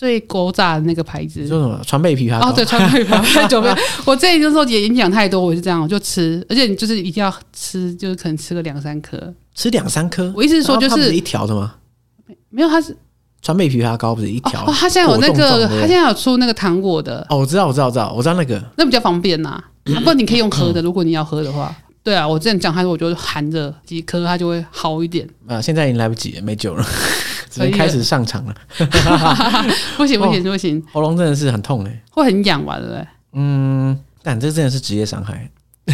最勾炸的那个牌子，说什么川贝枇杷膏？哦，对，川贝枇杷膏酒杯。我这里就是说演讲太多，我是这样，我就吃，而且你就是一定要吃，就是可能吃个两三颗，吃两三颗。我意思是说，就是，是一条的吗？没有，它是川贝枇杷膏，不是一条。哦，它现在有那个，它现在有出那个糖果的。哦，我知道，我知道，我知道，我知道那个，那比较方便呐、啊。不过你可以用喝的，如果你要喝的话。对啊，我之前讲它，我就含着几颗，它就会好一点。啊，现在已经来不及了，没救了。只能开始上场了，不行不行不行，喉咙真的是很痛哎，会很痒吧？对不对？嗯，但这真的是职业伤害，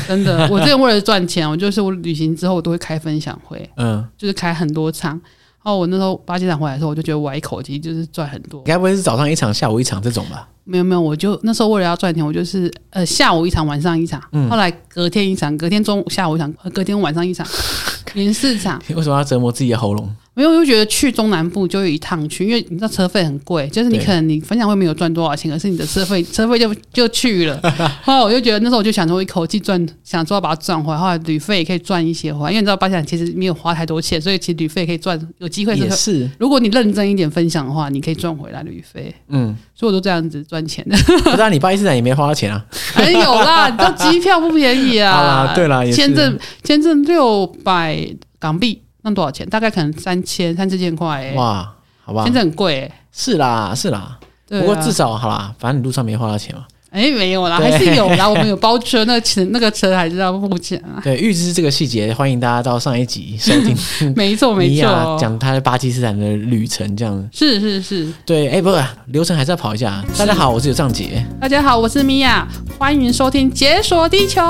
真的。我之前为了赚钱，我就是我旅行之后我都会开分享会，嗯，就是开很多场。然后我那时候巴基斯坦回来的时候，我就觉得我一口气就是赚很多。该不会是早上一场，下午一场这种吧？没有没有，我就那时候为了要赚钱，我就是呃下午一场，晚上一场，嗯，后来隔天一场，隔天中午下午一场，隔天晚上一场，连四场。为什么要折磨自己的喉咙？没有，我就觉得去中南部就有一趟去，因为你知道车费很贵，就是你可能你分享会没有赚多少钱，可是你的车费车费就就去了。后来我就觉得那时候我就想说一口气赚，想说要把它赚回来，后来旅费也可以赚一些回来，因为你知道巴基斯坦其实没有花太多钱，所以其实旅费可以赚，有机会是，是。如果你认真一点分享的话，你可以赚回来旅费。嗯，所以我都这样子赚钱的。不知道你巴基斯坦也没花钱啊？没 有啦，你知道机票不便宜啊。啊，对啦，签证签证六百港币。那多少钱？大概可能三千三四千块！哇，好吧，现在很贵。是啦，是啦。不过至少好啦，反正你路上没花到钱嘛。哎、欸，没有啦，还是有啦。我们有包车，那个钱那个车还是要付钱啊。对，预知这个细节，欢迎大家到上一集收听。没错，没错，讲他在巴基斯坦的旅程这样。是是是。对，哎、欸，不是，流程还是要跑一下。大家好，我是有尚杰。大家好，我是米娅，欢迎收听《解锁地球》。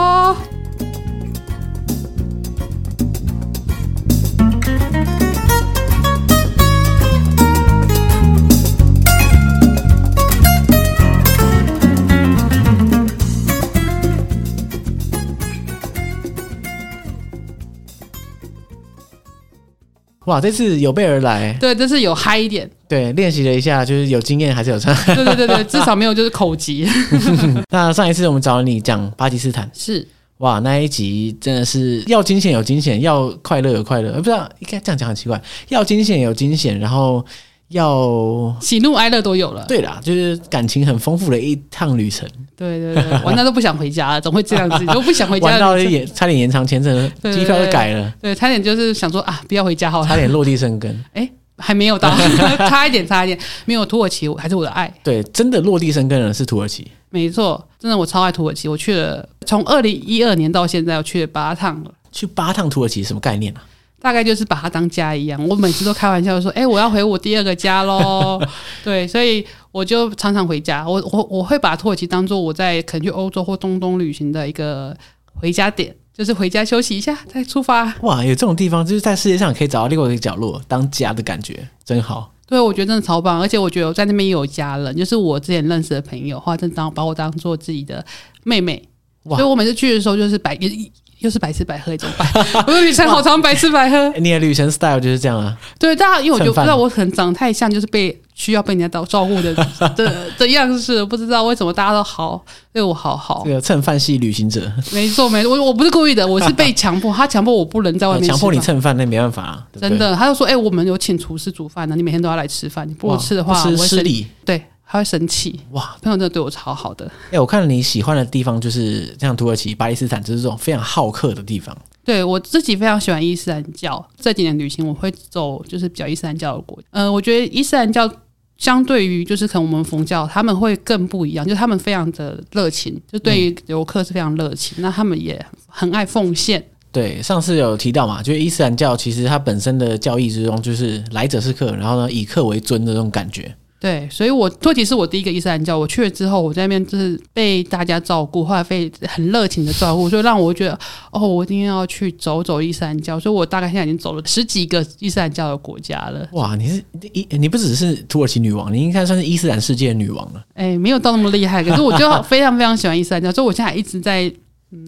哇，这次有备而来，对，这次有嗨一点，对，练习了一下，就是有经验还是有差，对对对对，至少没有就是口疾。那上一次我们找你讲巴基斯坦，是。哇，那一集真的是要惊险有惊险，要快乐有快乐，不知道应该这样讲很奇怪，要惊险有惊险，然后。要喜怒哀乐都有了，对啦，就是感情很丰富的一趟旅程。对对对，玩到 都不想回家了，总会这样子，都不想回家。玩到延差点延长签证，机票都改了。对，差点就是想说啊，不要回家好了，差点落地生根。哎、欸，还没有到，差一点，差一点，没有土耳其还是我的爱。对，真的落地生根了是土耳其，没错，真的我超爱土耳其，我去了，从二零一二年到现在，我去了八趟了。去八趟土耳其什么概念啊？大概就是把它当家一样，我每次都开玩笑说：“哎、欸，我要回我第二个家喽。”对，所以我就常常回家。我我我会把土耳其当做我在可能去欧洲或中东旅行的一个回家点，就是回家休息一下再出发。哇，有这种地方，就是在世界上可以找到另外一个角落当家的感觉，真好。对，我觉得真的超棒，而且我觉得我在那边也有家人，就是我之前认识的朋友，或者当把我当做自己的妹妹。哇，所以我每次去的时候就是摆一。又是白吃白喝一种白？我的旅程好长，白吃白喝。你的旅程 style 就是这样啊？对，大家因为我就不知道我可能长得太像，就是被需要被人家照照顾的的的 样式，不知道为什么大家都好对我好好。这个蹭饭系旅行者，没错没错，我我不是故意的，我是被强迫，他强迫我不能在外面，强迫你蹭饭，那没办法啊。真的，他就说：“哎、欸，我们有请厨师煮饭呢，你每天都要来吃饭，你不吃的话，失礼。”对。他会生气哇！朋友真的对我超好的。哎、欸，我看你喜欢的地方就是像土耳其、巴基斯坦，就是这种非常好客的地方。对，我自己非常喜欢伊斯兰教。这几年旅行我会走就是比较伊斯兰教的国呃，我觉得伊斯兰教相对于就是可能我们佛教，他们会更不一样，就是他们非常的热情，就对于游客是非常热情。嗯、那他们也很爱奉献。对，上次有提到嘛，就是伊斯兰教其实它本身的教义之中，就是来者是客，然后呢以客为尊的这种感觉。对，所以我土耳其是我第一个伊斯兰教，我去了之后，我在那边就是被大家照顾，后来被很热情的照顾，所以让我觉得，哦，我一定要去走走伊斯兰教，所以我大概现在已经走了十几个伊斯兰教的国家了。哇，你是伊，你不只是土耳其女王，你应该算是伊斯兰世界的女王了。哎，没有到那么厉害，可是我就非常非常喜欢伊斯兰教，所以我现在一直在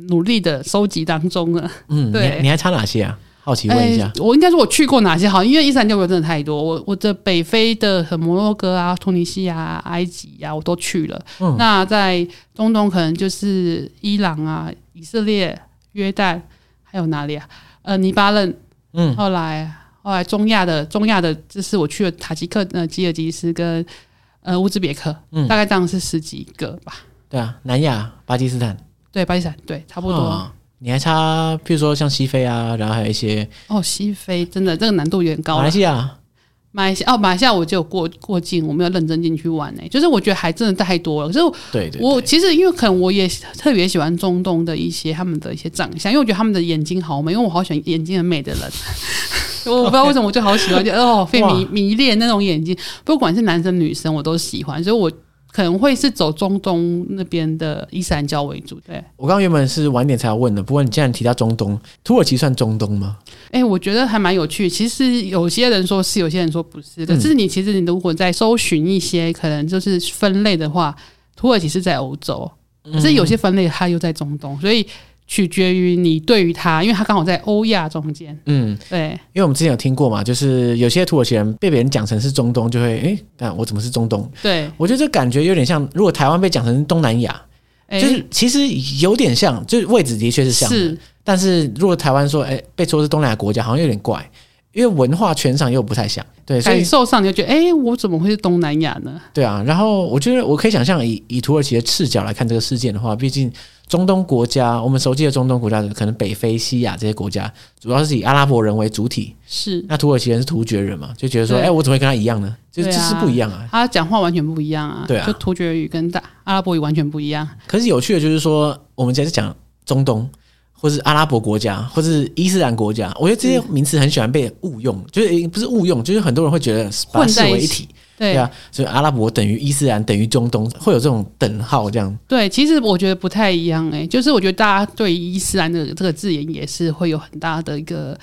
努力的收集当中了。嗯，对，你，你还差哪些啊？好奇问一下，欸、我应该说我去过哪些好？因为伊斯兰教国真的太多，我我的北非的和摩洛哥啊、突尼西亚、埃及呀、啊，我都去了。嗯、那在中东可能就是伊朗啊、以色列、约旦，还有哪里啊？呃，黎巴嫩。嗯，后来后来中亚的中亚的，就是我去了塔吉克、呃吉尔吉斯跟呃乌兹别克，嗯，大概这样是十几个吧。对啊，南亚巴基斯坦，对巴基斯坦，对差不多。哦你还差，譬如说像西非啊，然后还有一些哦，西非真的这个难度有点高。马来西亚，马来西亚哦，马来西亚我就有过过境，我没有认真进去玩呢、欸。就是我觉得还真的太多了。可是我对对对，我其实因为可能我也特别喜欢中东的一些他们的一些长相，因为我觉得他们的眼睛好美，因为我好喜欢眼睛很美的人。我不知道为什么我就好喜欢，就哦，被迷迷恋那种眼睛，不管是男生女生我都喜欢，所以我。可能会是走中东那边的伊斯兰教为主，对。我刚刚原本是晚点才要问的，不过你既然提到中东，土耳其算中东吗？哎、欸，我觉得还蛮有趣。其实有些人说是，有些人说不是。可是你其实你如果在搜寻一些可能就是分类的话，土耳其是在欧洲，可是有些分类它又在中东，所以。取决于你对于他，因为他刚好在欧亚中间。嗯，对，因为我们之前有听过嘛，就是有些土耳其人被别人讲成是中东，就会诶，但我怎么是中东？对，我觉得这感觉有点像，如果台湾被讲成东南亚，欸、就是其实有点像，就是位置的确是像的，是，但是如果台湾说诶，被说是东南亚国家，好像有点怪。因为文化全场又不太像，对，所以感受上你就觉得，哎、欸，我怎么会是东南亚呢？对啊，然后我觉得我可以想象，以以土耳其的视角来看这个事件的话，毕竟中东国家，我们熟悉的中东国家，可能北非、西亚这些国家，主要是以阿拉伯人为主体。是，那土耳其人是突厥人嘛，就觉得说，哎、欸，我怎么会跟他一样呢？就这是不一样啊，他讲话完全不一样啊，对啊，就突厥语跟大阿拉伯语完全不一样。可是有趣的就是说，我们现在讲中东。或是阿拉伯国家，或是伊斯兰国家，我觉得这些名词很喜欢被误用，嗯、就是不是误用，就是很多人会觉得把它视为一体，对啊，所以阿拉伯等于伊斯兰等于中东，会有这种等号这样。对，其实我觉得不太一样诶、欸，就是我觉得大家对伊斯兰的这个字眼也是会有很大的一个。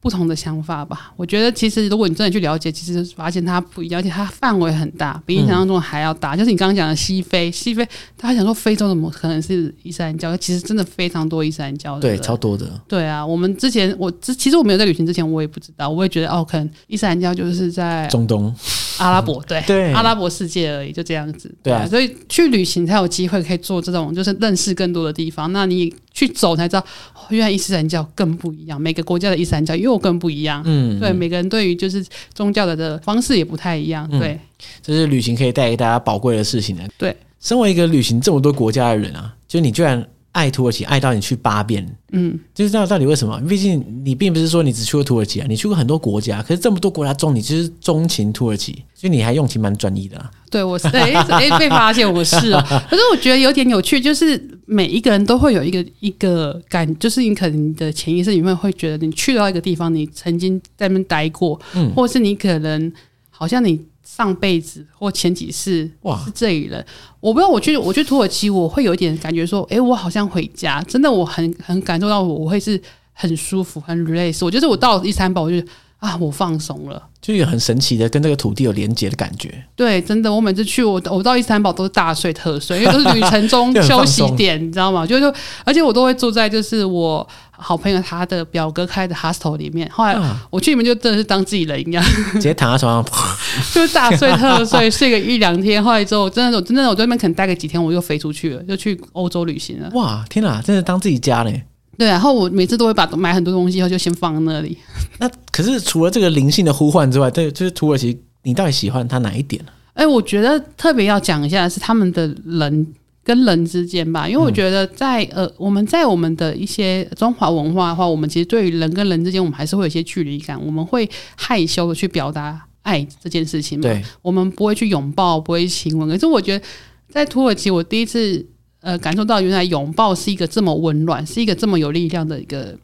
不同的想法吧，我觉得其实如果你真的去了解，其实发现它不一样，而且它范围很大，比你想象中还要大。嗯、就是你刚刚讲的西非，西非，大家想说非洲怎么可能是伊斯兰教？其实真的非常多伊斯兰教的，对，超多的。对啊，我们之前我之其实我没有在旅行之前，我也不知道，我也觉得哦，可能伊斯兰教就是在中东、阿拉伯，对 对，阿拉伯世界而已，就这样子。对所以去旅行才有机会可以做这种，就是认识更多的地方。那你去走才知道，哦、原来伊斯兰教更不一样，每个国家的伊斯兰教又更不一样。嗯，对，每个人对于就是宗教的的方式也不太一样。对，嗯、这是旅行可以带给大家宝贵的事情呢。对，身为一个旅行这么多国家的人啊，就你居然爱土耳其爱到你去八遍，嗯，就是这样，到底为什么？毕竟你并不是说你只去过土耳其啊，你去过很多国家，可是这么多国家中，你就是钟情土耳其，所以你还用情蛮专一的啊。对，我是哎哎被发现我是哦，可是我觉得有点有趣，就是每一个人都会有一个一个感，就是你可能你的潜意识里面会觉得，你去到一个地方，你曾经在那边待过，嗯，或是你可能好像你上辈子或前几世哇。是这里人，我不知道我去我去土耳其，我会有一点感觉说，哎，我好像回家，真的我很很感受到我我会是很舒服很 relax，我觉得我到了伊斯坦堡，我就。啊，我放松了，就有很神奇的跟这个土地有连接的感觉。对，真的，我每次去我我到伊斯坦堡都是大睡特睡，因为都是旅程中 休息点，你知道吗？就是，而且我都会住在就是我好朋友他的表哥开的 hostel 里面。后来我去里面就真的是当自己人一样，直接躺在床上，就是大睡特睡，睡个一两天。后来之后，真的我真的我在那边可能待个几天，我又飞出去了，就去欧洲旅行了。哇，天哪，真的当自己家嘞！对，然后我每次都会把买很多东西，然后就先放在那里。那可是除了这个灵性的呼唤之外，对，就是土耳其，你到底喜欢它哪一点呢？哎，我觉得特别要讲一下是他们的人跟人之间吧，因为我觉得在、嗯、呃，我们在我们的一些中华文化的话，我们其实对于人跟人之间，我们还是会有一些距离感，我们会害羞的去表达爱这件事情嘛。对，我们不会去拥抱，不会亲吻。可是我觉得在土耳其，我第一次。呃，感受到原来拥抱是一个这么温暖，是一个这么有力量的一个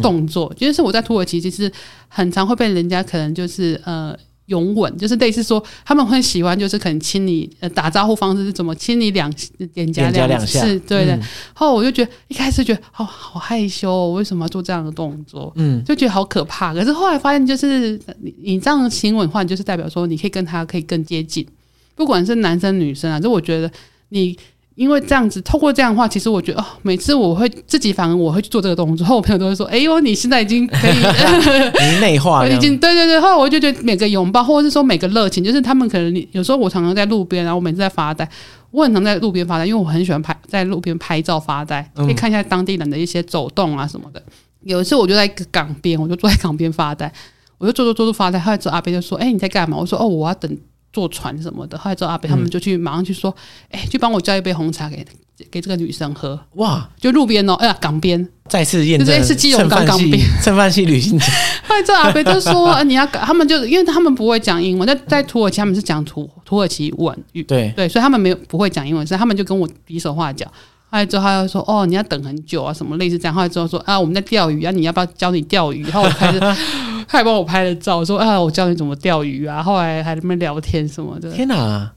动作。嗯、就是我在土耳其，其实很常会被人家可能就是呃拥吻，就是类似说他们会喜欢，就是可能亲你呃打招呼方式是怎么亲你两脸颊两下，是对的。然后、嗯、我就觉得一开始觉得哦好害羞、为什么要做这样的动作？嗯，就觉得好可怕。可是后来发现，就是你你这样亲吻的话，就是代表说你可以跟他可以更接近，不管是男生女生啊。就我觉得你。因为这样子，透过这样的话，其实我觉得哦，每次我会自己反而我会去做这个动作，之后我朋友都会说：“哎呦，你现在已经可以 内化了，已经对对对。”后来我就觉得每个拥抱，或者是说每个热情，就是他们可能有时候我常常在路边，然后我每次在发呆，我很常在路边发呆，因为我很喜欢拍在路边拍照发呆，可以看一下当地人的一些走动啊什么的。嗯、有一次我就在港边，我就坐在港边发呆，我就坐坐坐坐发呆，后来之后阿伯就说：“哎，你在干嘛？”我说：“哦，我要等。”坐船什么的。后来之后阿北他们就去马上去说，哎、去帮我叫一杯红茶给给这个女生喝。哇，就路边哦，哎呀，港边再次验证是基隆港港边 蹭饭系旅行者。后来之后阿北就说，啊、你要他们就因为他们不会讲英文，在在土耳其他们是讲土土耳其文语，对对，所以他们没有不会讲英文，所以他们就跟我比手画脚。后来之后，他又说：“哦，你要等很久啊，什么类似这样。”后来之后说：“啊，我们在钓鱼啊，你要不要教你钓鱼？”然后我开始，他还帮我拍了照，说：“啊，我教你怎么钓鱼啊。”后来还在那边聊天什么的。天哪！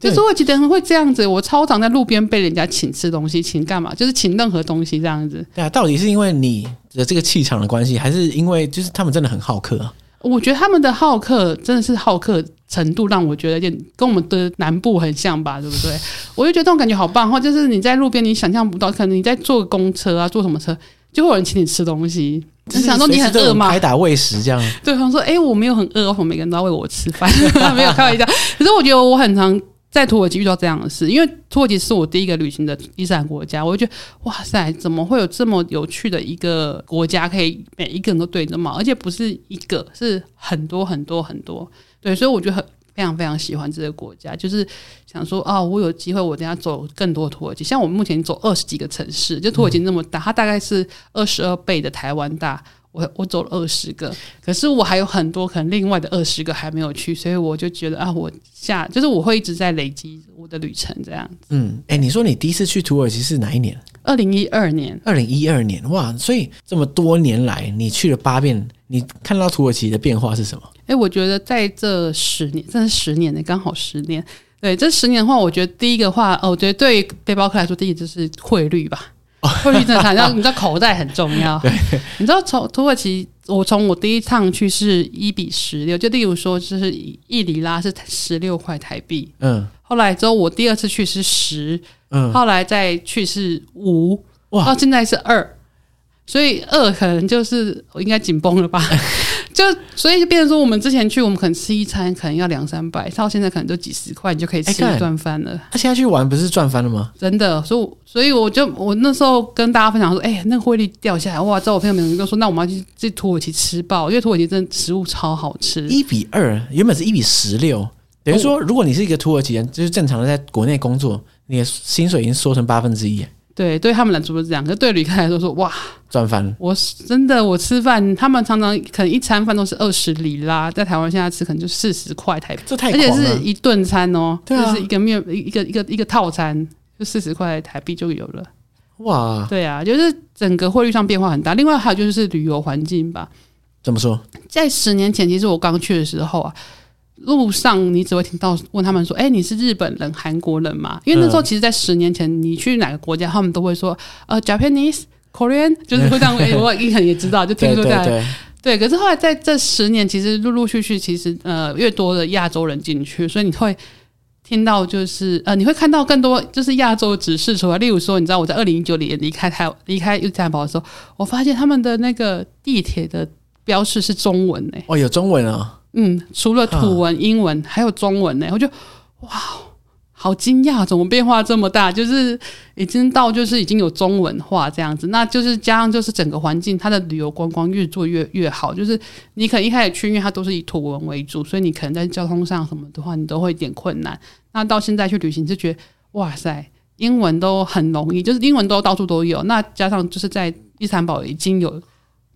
就是我觉得会这样子，我超常在路边被人家请吃东西，请干嘛？就是请任何东西这样子。对啊，到底是因为你的这个气场的关系，还是因为就是他们真的很好客啊？我觉得他们的好客真的是好客程度让我觉得有点跟我们的南部很像吧，对不对？我就觉得这种感觉好棒，或就是你在路边你想象不到，可能你在坐公车啊，坐什么车，就会有人请你吃东西。你想说你很饿吗？拍打喂食这样。对方说：“哎、欸，我没有很饿，我每个人都要喂我吃饭。”没有开玩笑。可是我觉得我很常。在土耳其遇到这样的事，因为土耳其是我第一个旅行的伊斯兰国家，我就觉得哇塞，怎么会有这么有趣的一个国家，可以每一个人都对着骂，而且不是一个，是很多很多很多，对，所以我觉得很非常非常喜欢这个国家，就是想说啊、哦，我有机会，我等下走更多土耳其，像我们目前走二十几个城市，就土耳其那么大，它大概是二十二倍的台湾大。我我走了二十个，可是我还有很多可能另外的二十个还没有去，所以我就觉得啊，我下就是我会一直在累积我的旅程这样子。嗯，哎、欸，你说你第一次去土耳其是哪一年？二零一二年。二零一二年，哇！所以这么多年来，你去了八遍，你看到土耳其的变化是什么？哎、欸，我觉得在这十年，这是十年呢，刚好十年。对，这十年的话，我觉得第一个话，哦，我觉得对背包客来说，第一就是汇率吧。汇率正常，然后你知道口袋很重要。对，你知道从土耳其，我从我第一趟去是一比十六，就例如说就是一里拉是十六块台币。嗯。后来之后我第二次去是十，嗯。后来再去是五，哇，到现在是二，所以二可能就是我应该紧绷了吧。就所以就变成说，我们之前去，我们可能吃一餐可能要两三百，到现在可能就几十块，你就可以吃一顿饭了。他、欸、现在去玩不是赚翻了吗？真的，所以所以我就我那时候跟大家分享说，哎、欸，那个汇率掉下来，哇！之后我朋友们就说，那我们要去去土耳其吃爆，因为土耳其真的食物超好吃。一比二，原本是一比十六，等于说，如果你是一个土耳其人，就是正常的在国内工作，你的薪水已经缩成八分之一。对，对他们来说是这样，可是对旅客来说说哇，赚翻了！我真的，我吃饭，他们常常可能一餐饭都是二十里拉，在台湾现在吃可能就四十块台币，这太而且是一顿餐哦，对啊，就是一个面一个一个一个套餐，就四十块台币就有了。哇，对啊，就是整个汇率上变化很大。另外还有就是旅游环境吧，怎么说？在十年前，其实我刚去的时候啊。路上你只会听到问他们说：“哎、欸，你是日本人、韩国人吗？”因为那时候其实，在十年前，你去哪个国家，他们都会说：“呃，Japanese、Korean，就是会这样。欸”我印象也知道，就听说这样。对，可是后来在这十年，其实陆陆续续，其实呃，越多的亚洲人进去，所以你会听到就是呃，你会看到更多就是亚洲的指示出来。例如说，你知道我在二零一九年离开台离开伊斯坦堡的时候，我发现他们的那个地铁的标识是中文诶、欸。哦，有中文啊。嗯，除了土文、英文，还有中文呢。我就哇，好惊讶，怎么变化这么大？就是已经到，就是已经有中文化这样子。那就是加上，就是整个环境，它的旅游观光越做越越好。就是你可能一开始去，因为它都是以土文为主，所以你可能在交通上什么的话，你都会有点困难。那到现在去旅行，就觉得哇塞，英文都很容易，就是英文都到处都有。那加上就是在伊斯坦堡已经有。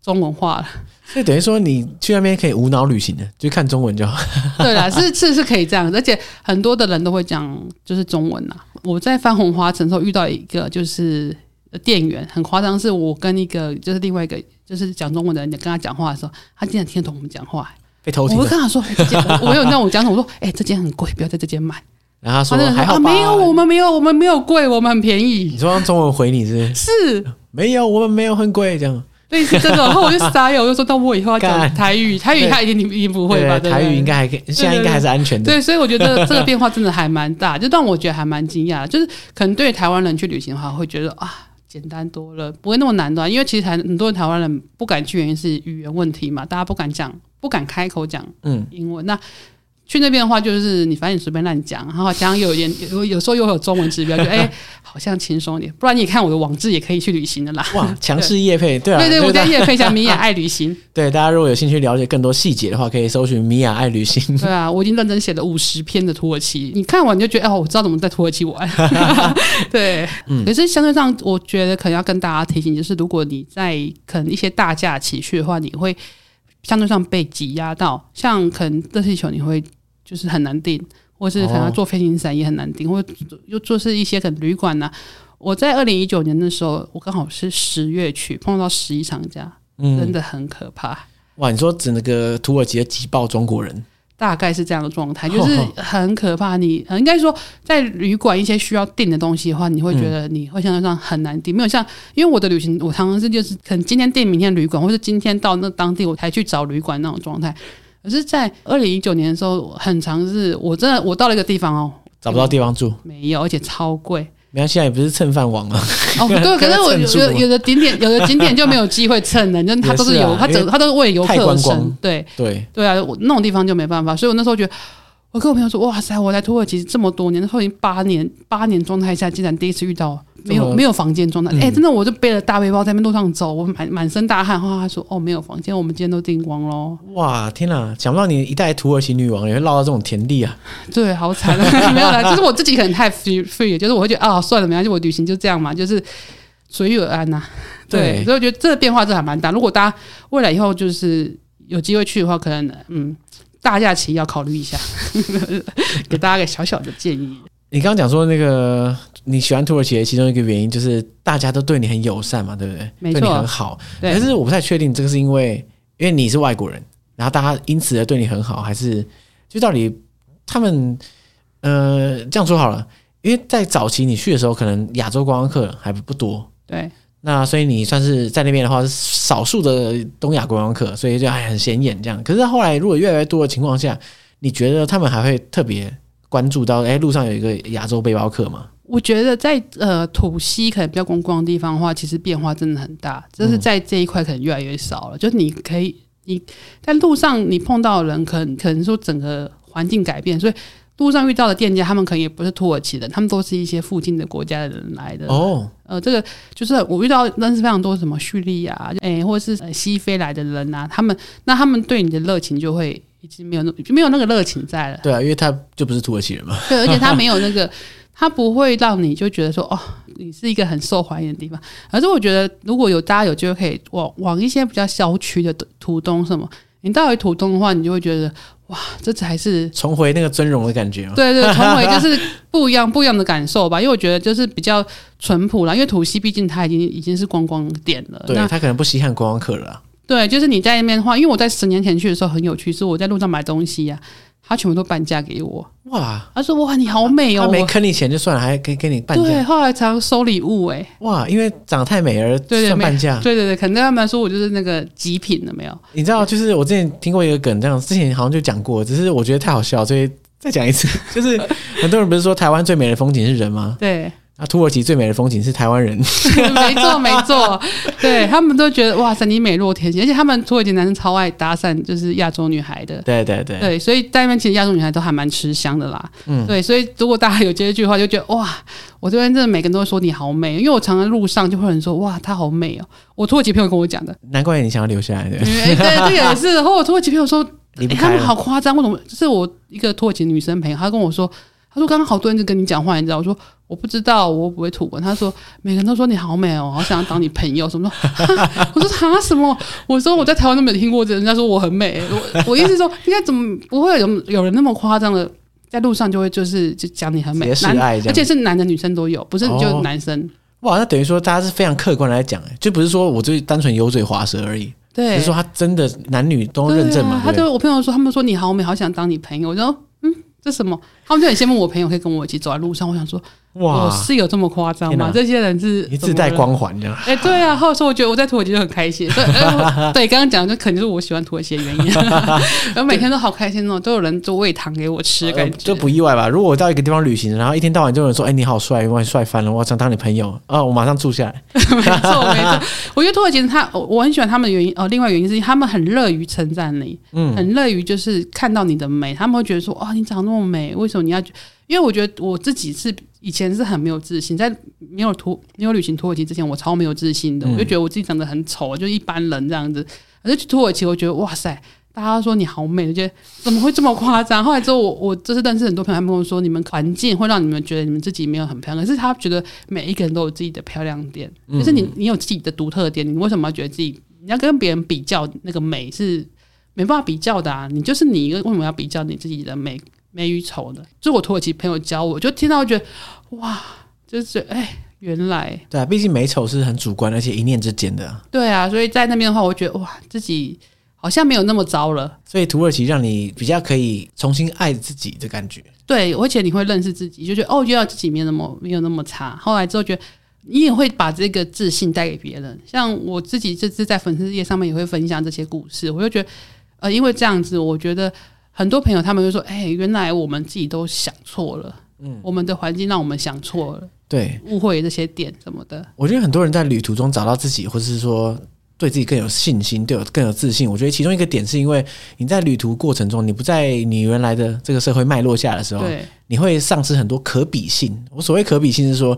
中文化了，所以等于说你去那边可以无脑旅行的，就看中文就好。对啦，是是是可以这样，而且很多的人都会讲就是中文呐。我在翻红花城时候遇到一个就是店员，很夸张，是我跟一个就是另外一个就是讲中文的人跟他讲话的时候，他竟然听得懂我们讲话，被偷听。我会跟他说，我有那种讲什么，我说，哎、欸，这间很贵，不要在这间买。然后他说，他说还好、啊，没有，我们没有，我们没有贵，我们很便宜。你说用中文回你是？是，没有，我们没有很贵这样。类似这种，然后我就傻眼，我就说：“到我以后要讲台语，台语他一定一定不会吧？台语应该还可以，现在应该还是安全的。” 对，所以我觉得这个变化真的还蛮大，就让我觉得还蛮惊讶。就是可能对台湾人去旅行的话，会觉得啊，简单多了，不会那么难的。因为其实很多台湾人不敢去，原因是语言问题嘛，大家不敢讲，不敢开口讲嗯英文。嗯、那去那边的话，就是你反正你随便乱讲，然后加上有点有有时候又会有中文指标，就 哎、欸、好像轻松一点。不然你看我的网志也可以去旅行的啦。哇，强势夜配，对啊，对对，对，我在夜配一下米娅爱旅行。对，大家如果有兴趣了解更多细节的话，可以搜寻米娅爱旅行。对啊，我已经认真写了五十篇的土耳其，你看完你就觉得哦，我知道怎么在土耳其玩。对，嗯，可是相对上，我觉得可能要跟大家提醒，就是如果你在可能一些大假期去的话，你会。相对上被挤压到，像可能热气球你会就是很难订，或是可能要坐飞行伞也很难订，或又做是一些可能旅馆呐。我在二零一九年的时候，我刚好是十月去碰到十一长假，嗯，真的很可怕。哇，你说整个土耳其的挤爆中国人？大概是这样的状态，就是很可怕。你应该说，在旅馆一些需要订的东西的话，你会觉得你会相对上很难订。没有像，因为我的旅行，我常常是就是可能今天订明天旅馆，或者今天到那当地我才去找旅馆那种状态。可是，在二零一九年的时候，很长是我真的我到了一个地方哦，找不到地方住，没有，而且超贵。你看现在也不是蹭饭王啊！哦，对，可是我有有的景点，有的景点就没有机会蹭了，就它都是游，它整它都是为游客而生。对对对啊，我那种地方就没办法。所以我那时候觉得，我跟我朋友说：“哇塞，我来土耳其这么多年，那时候已经八年八年状态下，竟然第一次遇到。”没有没有房间状态，哎、嗯，真的，我就背了大背包在那路上走，我满满身大汗。后他说：“哦，没有房间，我们今天都订光喽。”哇，天哪！想不到你一代土耳其女王也会落到这种田地啊！对，好惨啊！没有啦，就是我自己可能太 free free，就是我会觉得啊、哦，算了，没关系，我旅行就这样嘛，就是随遇而安呐、啊。对，对，所以我觉得这个变化这还蛮大。如果大家未来以后就是有机会去的话，可能嗯，大假期要考虑一下，给大家个小小的建议。你刚刚讲说那个你喜欢土耳其的其中一个原因就是大家都对你很友善嘛，对不对？没错，对你很好。可是我不太确定这个是因为因为你是外国人，然后大家因此而对你很好，还是就到底他们呃这样说好了？因为在早期你去的时候，可能亚洲观光客还不多，对。那所以你算是在那边的话是少数的东亚观光客，所以就还很显眼这样。可是后来如果越来越多的情况下，你觉得他们还会特别？关注到，哎，路上有一个亚洲背包客吗？我觉得在呃土西可能比较观光的地方的话，其实变化真的很大。就是在这一块可能越来越少了。嗯、就是你可以你在路上你碰到的人，可能可能说整个环境改变，所以路上遇到的店家，他们可能也不是土耳其人，他们都是一些附近的国家的人来的。哦，呃，这个就是我遇到认识非常多什么叙利亚，哎，或者是西非来的人啊，他们那他们对你的热情就会。已经没有那就没有那个热情在了。对啊，因为他就不是土耳其人嘛。对，而且他没有那个，他不会让你就觉得说，哦，你是一个很受欢迎的地方。而是我觉得，如果有大家有机会可以往往一些比较郊区的土东什么，你到回土东的话，你就会觉得，哇，这才是重回那个尊荣的感觉。对对，重回就是不一样不一样的感受吧。因为我觉得就是比较淳朴啦，因为土西毕竟它已经已经是观光点了，对他可能不稀罕观光客了。对，就是你在那边的话，因为我在十年前去的时候很有趣，是我在路上买东西呀、啊，他全部都半价给我。哇，他说哇你好美哦，他没坑你钱就算了，还可以给你半价。对，后来常收礼物哎。哇，因为长得太美而算半价。对对对，可能对他们来说我就是那个极品了没有？你知道，就是我之前听过一个梗，这样之前好像就讲过，只是我觉得太好笑，所以再讲一次。就是很多人不是说台湾最美的风景是人吗？对。啊，土耳其最美的风景是台湾人，没错没错，对他们都觉得哇塞，你美若天仙，而且他们土耳其男生超爱搭讪，就是亚洲女孩的，对对对，对，所以在那边其实亚洲女孩都还蛮吃香的啦，嗯，对，所以如果大家有接一句话，就觉得哇，我这边真的每个人都会说你好美，因为我常常路上就会有人说哇，她好美哦，我土耳其朋友跟我讲的，难怪你想要留下来的，对，对，这个也是，和我土耳其朋友说，欸、他们好夸张，为什么？是我一个土耳其女生朋友，她跟我说。他说：“刚刚好多人在跟你讲话，你知道？”我说：“我不知道，我不会吐文。”他说：“每个人都说你好美哦，好想要当你朋友什么的。”我说：“他什么？”我说：“我在台湾都没有听过，人家说我很美。我”我我意思说，应该怎么不会有有人那么夸张的，在路上就会就是就讲你很美，男而且是男的女生都有，不是就男生。哦、哇，那等于说大家是非常客观来讲，就不是说我就单纯油嘴滑舌而已。对，是说他真的男女都认证嘛？啊、他就我朋友说，他们说你好美，好想当你朋友。我说。这什么？他们就很羡慕我朋友可以跟我一起走在路上。我想说。哇，是有这么夸张吗？这些人是你自带光环这样。哎，对啊，或者说我觉得我在土耳其就很开心。对，刚刚讲的就肯定是我喜欢土耳其的原因。然后每天都好开心哦，都有人做喂糖给我吃，感觉就不意外吧？如果我到一个地方旅行，然后一天到晚就有人说：“哎，你好帅，我帅翻了，我想当你朋友。”啊，我马上住下来。没错，没错。我觉得土耳其人他，我很喜欢他们的原因哦。另外原因是他们很乐于称赞你，嗯，很乐于就是看到你的美，他们会觉得说：“哦，你长那么美，为什么你要？”因为我觉得我自己是。以前是很没有自信，在没有土没有旅行土耳其之前，我超没有自信的。嗯、我就觉得我自己长得很丑，就一般人这样子。而且去土耳其，我觉得哇塞，大家都说你好美，我觉得怎么会这么夸张？后来之后我，我我就是认识很多朋友，他们跟我说，你们环境会让你们觉得你们自己没有很漂亮，可是他觉得每一个人都有自己的漂亮点，嗯、就是你你有自己的独特点，你为什么要觉得自己你要跟别人比较那个美是没办法比较的啊？你就是你为什么要比较你自己的美美与丑呢？就我土耳其朋友教我，就听到觉得哇。就是哎，原来对啊，毕竟美丑是很主观，而且一念之间的。对啊，所以在那边的话，我觉得哇，自己好像没有那么糟了。所以土耳其让你比较可以重新爱自己的感觉。对，而且你会认识自己，就觉得哦，觉得自己没有那么没有那么差。后来之后觉得你也会把这个自信带给别人。像我自己这次在粉丝页上面也会分享这些故事，我就觉得呃，因为这样子，我觉得很多朋友他们就说，哎，原来我们自己都想错了。嗯，我们的环境让我们想错了。对，误会这些点什么的，我觉得很多人在旅途中找到自己，或者是说对自己更有信心，对我更有自信。我觉得其中一个点是因为你在旅途过程中，你不在你原来的这个社会脉络下的时候，你会丧失很多可比性。我所谓可比性是说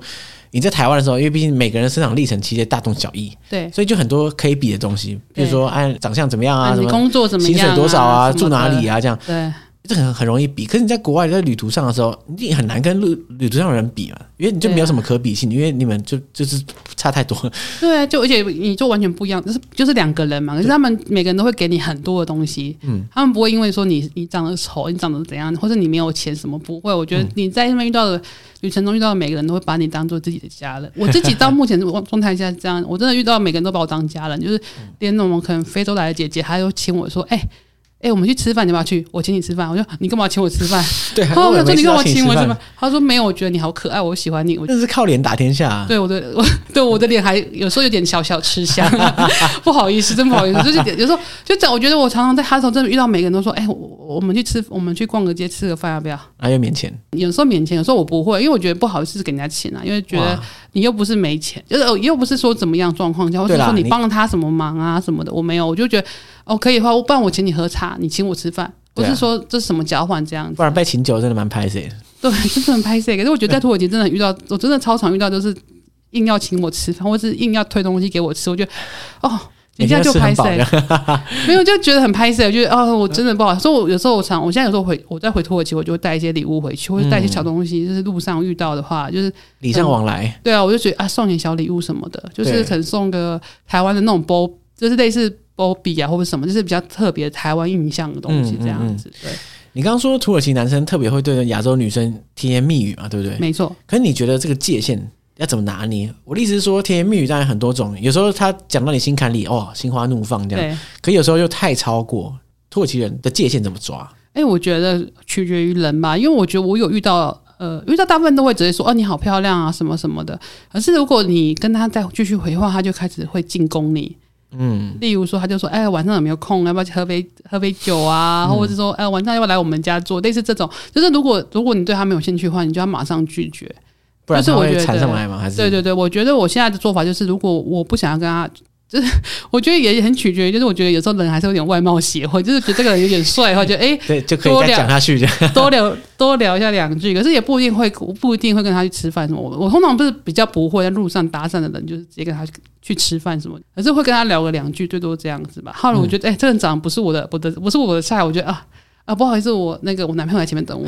你在台湾的时候，因为毕竟每个人的生长历程其实大同小异，对，所以就很多可以比的东西，比如说按长相怎么样啊，什么工作怎么样，薪水多少啊，住哪里啊，这样，对。这很很容易比，可是你在国外在旅途上的时候，你很难跟旅旅途上的人比嘛，因为你就没有什么可比性，啊、因为你们就就是差太多了。对啊，就而且你就完全不一样，就是就是两个人嘛。可是他们每个人都会给你很多的东西，嗯，他们不会因为说你你长得丑，你长得怎样，或者你没有钱什么，不会。我觉得你在那边遇到的旅程中遇到的每个人都会把你当做自己的家人。我自己到目前状态下这样，我真的遇到每个人都把我当家人，就是连那种可能非洲来的姐姐，她都请我说，哎、欸。哎、欸，我们去吃饭，你要不要去？我请你吃饭。我说你干嘛请我吃饭？对，他说你干嘛请我吃饭？他说没有，我觉得你好可爱，我喜欢你。我这是靠脸打天下、啊。对，我的 我对我的脸还有时候有点小小吃香，不好意思，真不好意思。就是有时候就这样，我觉得我常常在哈时候真的遇到每个人都说，哎、欸，我我们去吃，我们去逛个街吃个饭要不要？还有免钱？有时候免钱，有时候我不会，因为我觉得不好意思给人家钱啊，因为觉得你又不是没钱，就是又不是说怎么样状况下，或者说你帮了他什么忙啊什么的，我没有，我就觉得。哦，可以的话，不然我请你喝茶，你请我吃饭，不是说这是什么交换这样子。不然被请酒真的蛮拍谢。对，真的很拍谢。可是我觉得在土耳其真的遇到，我真的超常遇到，就是硬要请我吃饭，或是硬要推东西给我吃，我觉得哦，人家就拍谢，没有就觉得很拍谢，我觉得哦，我真的不好。所以我有时候我常，我现在有时候回我再回土耳其，我就会带一些礼物回去，或者带一些小东西，就是路上遇到的话，就是礼尚往来。对啊，我就觉得啊，送点小礼物什么的，就是可能送个台湾的那种包，就是类似。波比啊，或者什么，就是比较特别台湾印象的东西，这样子。嗯嗯嗯、对，你刚刚说土耳其男生特别会对亚洲女生甜言蜜语嘛，对不对？没错。可是你觉得这个界限要怎么拿捏？我的意思是说，甜言蜜语当然很多种，有时候他讲到你心坎里，哦，心花怒放这样。对。可有时候又太超过，土耳其人的界限怎么抓？哎、欸，我觉得取决于人吧，因为我觉得我有遇到，呃，遇到大部分都会直接说，哦，你好漂亮啊，什么什么的。可是如果你跟他再继续回话，他就开始会进攻你。嗯，例如说，他就说，哎，晚上有没有空？要不要去喝杯喝杯酒啊？或者是说，哎，晚上要不要来我们家做？类似这种，就是如果如果你对他没有兴趣的话，你就要马上拒绝，不然他会缠上来吗？还是？对对对，我觉得我现在的做法就是，如果我不想要跟他。就是我觉得也很取决于，就是我觉得有时候人还是有点外貌协会，就是觉得这个人有点帅的话，就哎，对，就可以再讲下去，多聊多聊一下两句。可是也不一定会，不一定会跟他去吃饭什么。我我通常不是比较不会在路上搭讪的人，就是直接跟他去吃饭什么。可是会跟他聊个两句，最多这样子吧。后来我觉得，哎、嗯，这个人长得不是我的，我的不是我的菜，我觉得啊。啊，不好意思，我那个我男朋友在前面等我，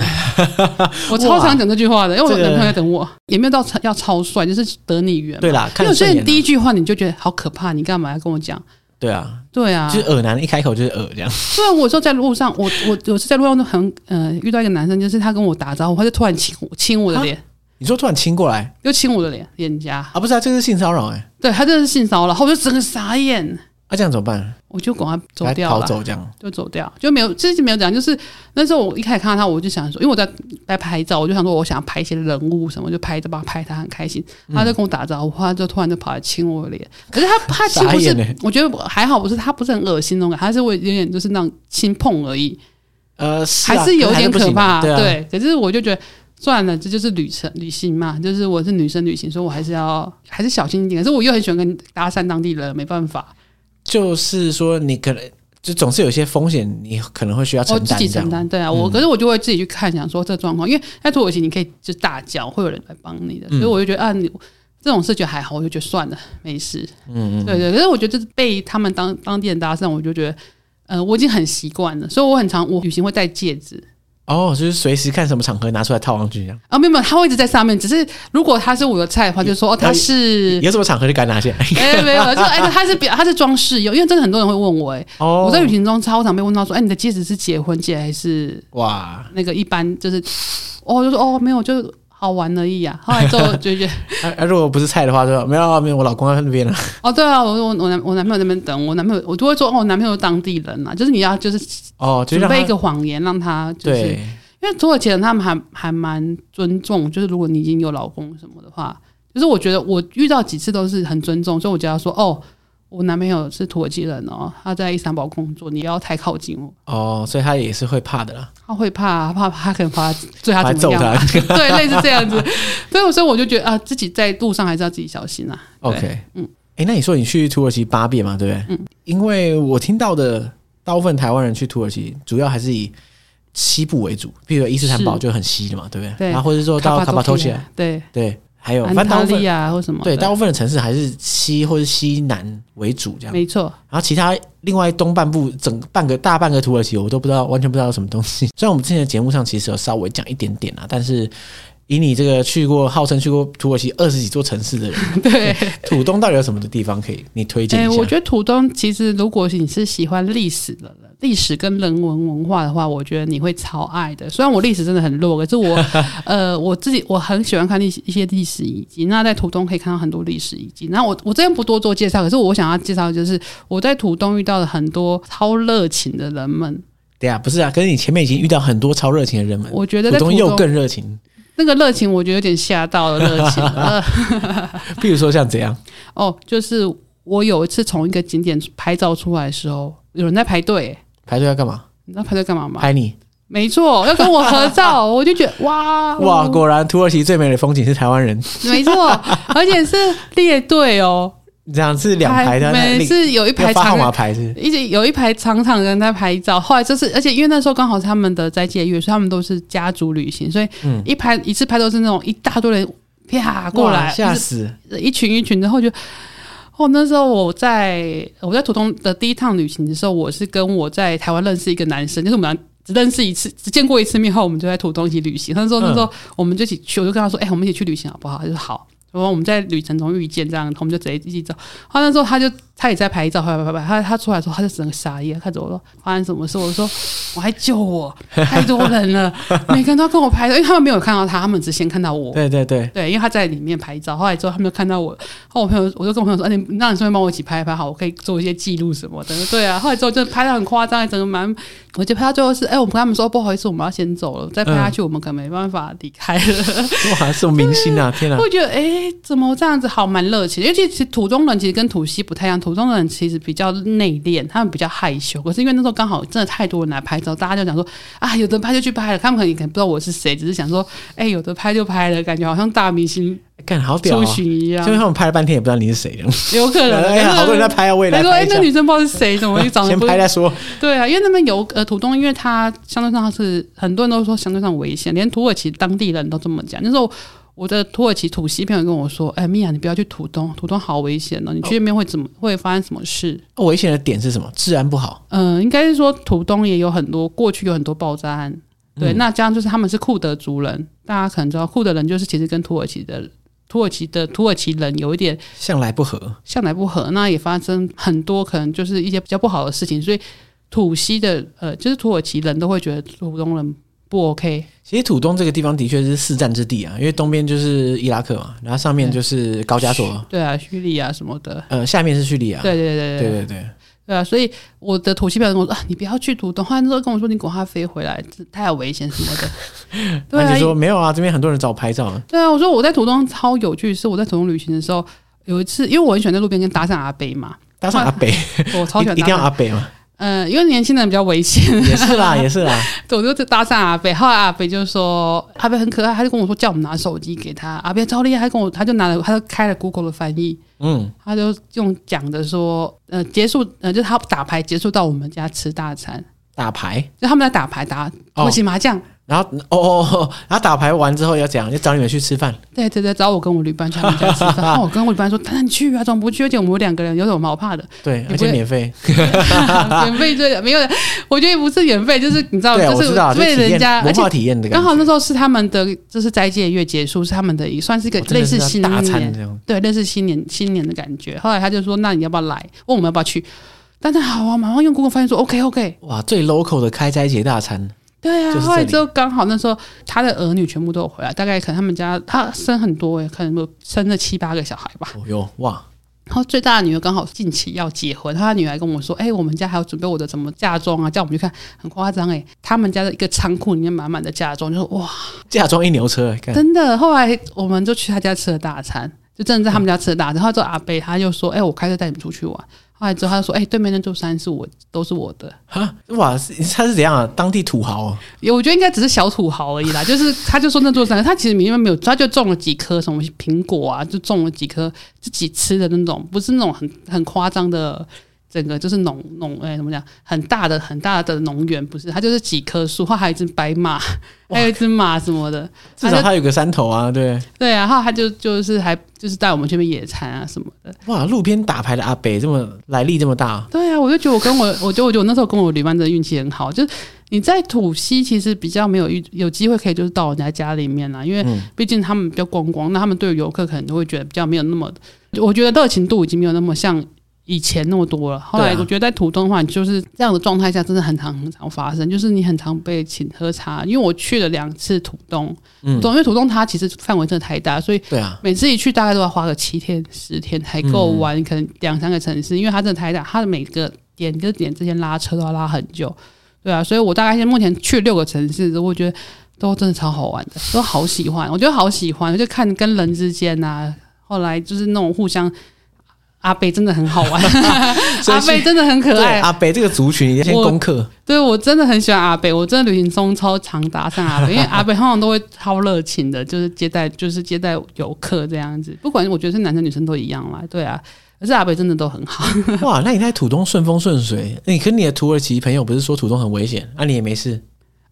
我超常讲这句话的，因为我男朋友在等我，也没有到要超帅，就是得你缘。对啦，因为所以第一句话你就觉得好可怕，你干嘛要跟我讲？对啊，对啊，就是耳男一开口就是耳这样。对啊，我说在路上，我我我是在路上都很呃遇到一个男生，就是他跟我打招呼，他就突然亲我亲我的脸。你说突然亲过来，又亲我的脸脸颊啊？不是啊，这是性骚扰哎。对他这是性骚扰，然后我就整个傻眼。啊，这样怎么办？我就赶快走掉了，逃走这样就走掉，就没有，之前没有讲。就是那时候我一开始看到他，我就想说，因为我在在拍照，我就想说，我想拍一些人物什么，就拍着吧，拍他很开心。他就跟我打招呼，他就突然就跑来亲我的脸。可是他他亲不是，欸、我觉得还好，不是他不是很恶心那种感，他是会有点就是那种轻碰而已。呃，是啊、还是有点可怕。对，可是我就觉得算了，这就是旅程旅行嘛，就是我是女生旅行，所以我还是要还是小心一点。可是我又很喜欢跟搭讪当地人，没办法。就是说，你可能就总是有一些风险，你可能会需要承担。自己承担，对啊，我、嗯、可是我就会自己去看，想说这状况，因为在土耳其你可以就大叫，会有人来帮你的，嗯、所以我就觉得啊，你这种事觉得还好，我就觉得算了，没事。嗯嗯，对，对对。可是我觉得就是被他们当当地人搭讪，我就觉得，嗯、呃，我已经很习惯了，所以我很常我旅行会戴戒指。哦，就是随时看什么场合拿出来套上去这样。啊、哦，没有没有，他会一直在上面。只是如果他是我的菜的话，就说哦，他是有什么场合就敢拿下。哎，没有，就 哎，他是表，他是装饰用，因为真的很多人会问我，哎，哦，我在旅行中超常被问到说，哎，你的戒指是结婚戒还是哇那个一般就是，哦，就说哦，没有，就。好玩而已啊！后来之后就觉得，啊，如果不是菜的话，就没有没有，我老公在那边了。哦，对啊，我我我男我男朋友在那边等我男朋友，我就会说哦，我男朋友当地人啊，就是你要就是哦，准备一个谎言让他就是，因为土耳其人他们还还蛮尊重，就是如果你已经有老公什么的话，就是我觉得我遇到几次都是很尊重，所以我觉得说哦。我男朋友是土耳其人哦，他在伊斯坦堡工作，你不要太靠近我哦，所以他也是会怕的啦。他会怕，怕他可能怕对他怎么样？他 对，类似这样子。所以，所以我就觉得啊，自己在路上还是要自己小心啊。OK，嗯，哎、欸，那你说你去土耳其八遍嘛，对不对？嗯，因为我听到的大部分台湾人去土耳其，主要还是以西部为主，比如说伊斯坦堡就很西的嘛，对不对？对，然后或者说到卡巴托奇亚，对对。还有，安塔利亚或什么？对，大部分的城市还是西或者西南为主，这样。没错。然后其他另外东半部整半个大半个土耳其，我都不知道，完全不知道有什么东西。虽然我们之前的节目上其实有稍微讲一点点啊，但是以你这个去过号称去过土耳其二十几座城市的人，对土东到底有什么的地方可以你推荐一下？欸，我觉得土东其实，如果你是喜欢历史的人。历史跟人文文化的话，我觉得你会超爱的。虽然我历史真的很弱，可是我 呃我自己我很喜欢看历史一些历史遗迹。那在土东可以看到很多历史遗迹。那我我这边不多做介绍，可是我想要介绍的就是我在土东遇到了很多超热情的人们。对啊，不是啊，可是你前面已经遇到很多超热情的人们，我觉得在土东又更热情。那个热情我觉得有点吓到了热情。比如说像这样哦，就是我有一次从一个景点拍照出来的时候，有人在排队。排队要干嘛？你知道排队干嘛吗？拍你，没错，要跟我合照，我就觉得哇哇，果然土耳其最美的风景是台湾人，没错，而且是列队哦，这样是两排的，每次有一排长号码牌是，一直有一排长长的人在拍照。后来就是，而且因为那时候刚好是他们的斋戒月，所以他们都是家族旅行，所以一排一次拍都是那种一大堆人啪过来，吓死，一群一群，然后就。哦，那时候我在我在土东的第一趟旅行的时候，我是跟我在台湾认识一个男生，就是我们俩只认识一次，只见过一次面后，我们就在土东一起旅行。他说那时候我们就一起去，我就跟他说：“哎、欸，我们一起去旅行好不好？”他说：“好。”然后我们在旅程中遇见，这样我们就直接一起走。后来那时候他就他也在拍照，拍拍拍拍。他他出来的时候，他就整个傻眼，看着我说：“发生什么事？”我说：“我还救我，太多人了，每个人都要跟我拍照，因为他们没有看到他，他们只先看到我。”对对对对，因为他在里面拍照。后来之后他们就看到我，后我朋友我就跟我朋友说：“哎，你那你顺便帮我一起拍一拍，好，我可以做一些记录什么的。”对啊，后来之后就拍的很夸张，整个蛮，我就拍到最后是：“哎，我们跟他们说不好意思，我们要先走了，再拍下去我们可能没办法离开了。嗯”哇，这种明星啊，天啊！我觉得哎，怎么这样？子好蛮热情，因为其实土中人其实跟土西不太一样，土东人其实比较内敛，他们比较害羞。可是因为那时候刚好真的太多人来拍照，大家就讲说啊，有的拍就去拍了，他们可能可能不知道我是谁，只是想说，哎、欸，有的拍就拍了，感觉好像大明星干好屌出巡一样。就他们拍了半天也不知道你是谁，有可能哎，好多人在拍啊，未来说哎，那女生不知道是谁，怎么就长得先拍再说？对啊，因为那边有呃土东，因为它相对上是很多人都说相对上危险，连土耳其当地人都这么讲，那时候。我的土耳其土西朋友跟我说：“哎，米娅，你不要去土东，土东好危险哦！你去那边会怎么会发生什么事？危险的点是什么？治安不好。嗯，应该是说土东也有很多过去有很多爆炸案。对，嗯、那这样就是他们是库德族人，大家可能知道库德人就是其实跟土耳其的土耳其的土耳其人有一点向来不合，向来不合。那也发生很多可能就是一些比较不好的事情，所以土西的呃，就是土耳其人都会觉得土东人。”不 OK，其实土东这个地方的确是四战之地啊，因为东边就是伊拉克嘛，然后上面就是高加索，对啊，叙利亚什么的，呃，下面是叙利亚，对对对对。对对，对。啊，所以我的土西朋友跟我说啊，你不要去土东。他那时候跟我说，你滚他飞回来，太有危险什么的。对啊，就说没有啊，这边很多人找我拍照。对啊，我说我在土东超有趣，是我在土东旅行的时候，有一次，因为我很喜欢在路边跟搭讪阿北嘛，搭讪阿北，我超喜欢，一定要阿北嘛。嗯，因为年轻人比较危险，也是啦，也是啦。对，我就搭讪阿北，后来阿北就说阿北很可爱，他就跟我说叫我们拿手机给他。阿北超厉害，他跟我他就拿了，他就开了 Google 的翻译，嗯，他就用讲的说，呃，结束，呃，就是他打牌结束到我们家吃大餐，打牌，就他们在打牌打围棋麻将。然后哦哦哦，然后打牌完之后要讲，就找你们去吃饭。对对对，找我跟我旅伴去他们家吃饭。我跟我旅伴说：“那你去啊，怎么不去？而且我们两个人有什么好怕的？”对，而且免费，免费这没有，我觉得也不是免费，就是你知道，就是为人家文化体验的。刚好那时候是他们的，就是斋戒月结束，是他们的也算是一个类似新年，对，类似新年新年的感觉。后来他就说：“那你要不要来？问我们要不要去？”但是好啊，马上用 Google 翻译说：“OK OK。”哇，最 local 的开斋节大餐。对啊，后来之后刚好那时候他的儿女全部都有回来，大概可能他们家他生很多诶，可能有生了七八个小孩吧。哦哟哇！然后最大的女儿刚好近期要结婚，他女儿跟我说：“哎，我们家还要准备我的什么嫁妆啊？叫我们去看，很夸张诶，他们家的一个仓库里面满满的嫁妆，就说哇，嫁妆一牛车，真的。后来我们就去他家吃了大餐，就真的在他们家吃了大餐。然后之后阿伯他就说：“哎，我开车带你们出去玩。”后来之后，他就说：“哎、欸，对面那座山是我，都是我的。”哈，哇，他是怎样啊？当地土豪、啊？我觉得应该只是小土豪而已啦。就是，他就说那座山，他其实明明没有，他就种了几棵什么苹果啊，就种了几棵自己吃的那种，不是那种很很夸张的。整个就是农农哎，怎么讲？很大的很大的农园，不是？它就是几棵树，或还有一只白马，还有一只马什么的。至少它有个山头啊，对。对啊，然后他就就是还就是带我们去那边野餐啊什么的。哇，路边打牌的阿北这么来历这么大。对啊，我就觉得我跟我，我觉得我觉得我那时候跟我旅伴的运气很好，就是你在土溪其实比较没有遇有机会可以就是到人家家里面啦，因为毕竟他们比较观光，那他们对游客可能都会觉得比较没有那么，我觉得热情度已经没有那么像。以前那么多了，后来我觉得在土东的话，你就是这样的状态下，真的很常很常发生。就是你很常被请喝茶，因为我去了两次土东，嗯，因为土东它其实范围真的太大，所以对啊，每次一去大概都要花个七天十天才够玩，可能两三个城市，因为它真的太大，它的每个点跟点之间拉车都要拉很久，对啊，所以我大概现在目前去六个城市，我觉得都真的超好玩的，都好喜欢，我觉得好喜欢，就看跟人之间啊，后来就是那种互相。阿北真的很好玩，阿北真的很可爱。阿北这个族群，一些功课。对，我真的很喜欢阿北，我真的旅行中超常搭上阿北，因为阿北通常都会超热情的，就是接待，就是接待游客这样子。不管我觉得是男生女生都一样啦，对啊。可是阿北真的都很好。哇，那你在土东顺风顺水，你跟你的土耳其朋友不是说土东很危险，那、啊、你也没事？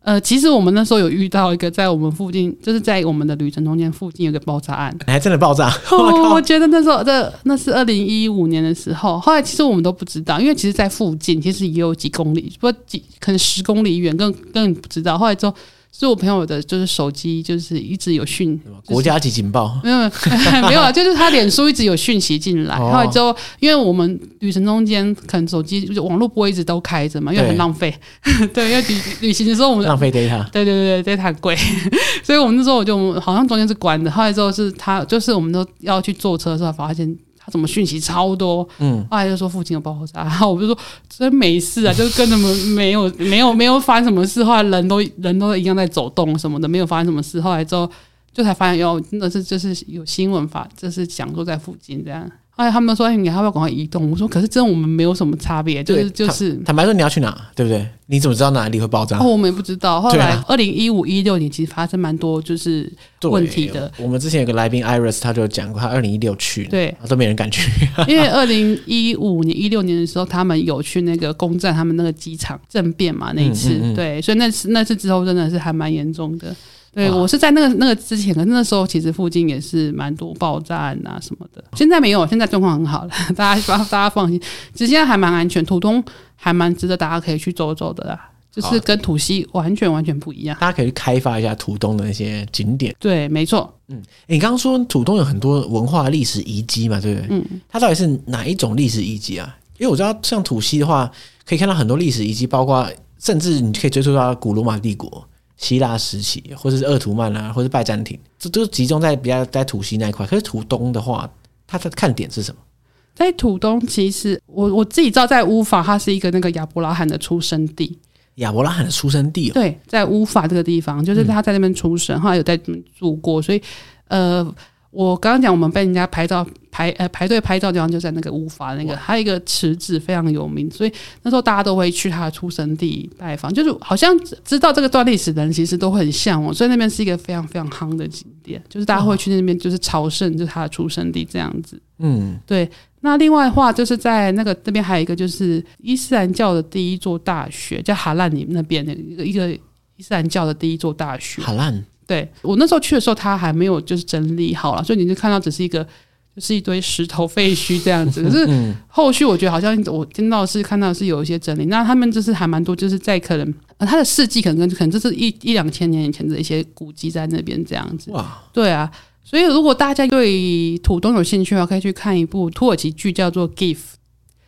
呃，其实我们那时候有遇到一个在我们附近，就是在我们的旅程中间附近有个爆炸案，还真的爆炸。我，我觉得那时候这那是二零一五年的时候，后来其实我们都不知道，因为其实在附近其实也有几公里，不几可能十公里远，更更不知道。后来之后。是我朋友的，就是手机，就是一直有讯，国家级警报，没有 没有啊，就是他脸书一直有讯息进来，后来之后，因为我们旅程中间可能手机就是网络不会一直都开着嘛，因为很浪费，对，因为旅旅行的时候我们浪费 data，对对对对，data 很贵，所以我们那时候我就好像中间是关的，后来之后是他，就是我们都要去坐车的时候发现。他怎么讯息超多？嗯，后来就说附近有爆炸，然后我就说真没事啊，就是跟他们没有没有没有发生什么事，后来人都人都一样在走动什么的，没有发生什么事。后来之后就才发现，哟，真的是就是有新闻发，就是讲座在附近这样。哎，他们说哎你还要不要赶快移动？我说可是真的我们没有什么差别，就是就是坦白说你要去哪，对不对？你怎么知道哪里会爆炸？哦，我们也不知道。后来二零一五一六年其实发生蛮多就是问题的。我们之前有个来宾 Iris，他就讲过，他二零一六去，对，都没人敢去。因为二零一五年一六年的时候，他们有去那个攻占他们那个机场政变嘛，那一次，嗯嗯嗯对，所以那次那次之后真的是还蛮严重的。对，我是在那个那个之前，可是那时候其实附近也是蛮多爆炸案啊什么的。现在没有，现在状况很好了，大家大家放心。其实现在还蛮安全，土东还蛮值得大家可以去走走的啦。就是跟土西完全完全不一样。大家可以去开发一下土东的那些景点。对，没错。嗯，你刚刚说土东有很多文化历史遗迹嘛，对不对？嗯。它到底是哪一种历史遗迹啊？因为我知道像土西的话，可以看到很多历史遗迹，包括甚至你可以追溯到古罗马帝国。希腊时期，或者是鄂图曼啊，或者是拜占庭，这都集中在比较在土西那一块。可是土东的话，它的看点是什么？在土东，其实我我自己知道，在乌法，它是一个那个亚伯拉罕的出生地。亚伯拉罕的出生地、哦，对，在乌法这个地方，就是他在那边出生，后来有在这边住过，所以呃。我刚刚讲，我们被人家拍照排呃排队拍照的地方就在那个乌法那个，还有一个池子非常有名，所以那时候大家都会去他的出生地拜访，就是好像知道这个段历史的人其实都会很向往，所以那边是一个非常非常夯的景点，就是大家会去那边就是朝圣，就是他的出生地这样子。嗯，对。那另外的话，就是在那个那边还有一个就是伊斯兰教的第一座大学，叫哈兰尼那边的一个一个伊斯兰教的第一座大学。哈兰。对，我那时候去的时候，它还没有就是整理好了，所以你就看到只是一个就是一堆石头废墟这样子。可是后续我觉得好像我听到是看到是有一些整理，那他们就是还蛮多，就是在可能呃它的事迹可能可能就是一一两千年以前的一些古迹在那边这样子。哇，对啊，所以如果大家对土东有兴趣的话，可以去看一部土耳其剧，叫做《Gift》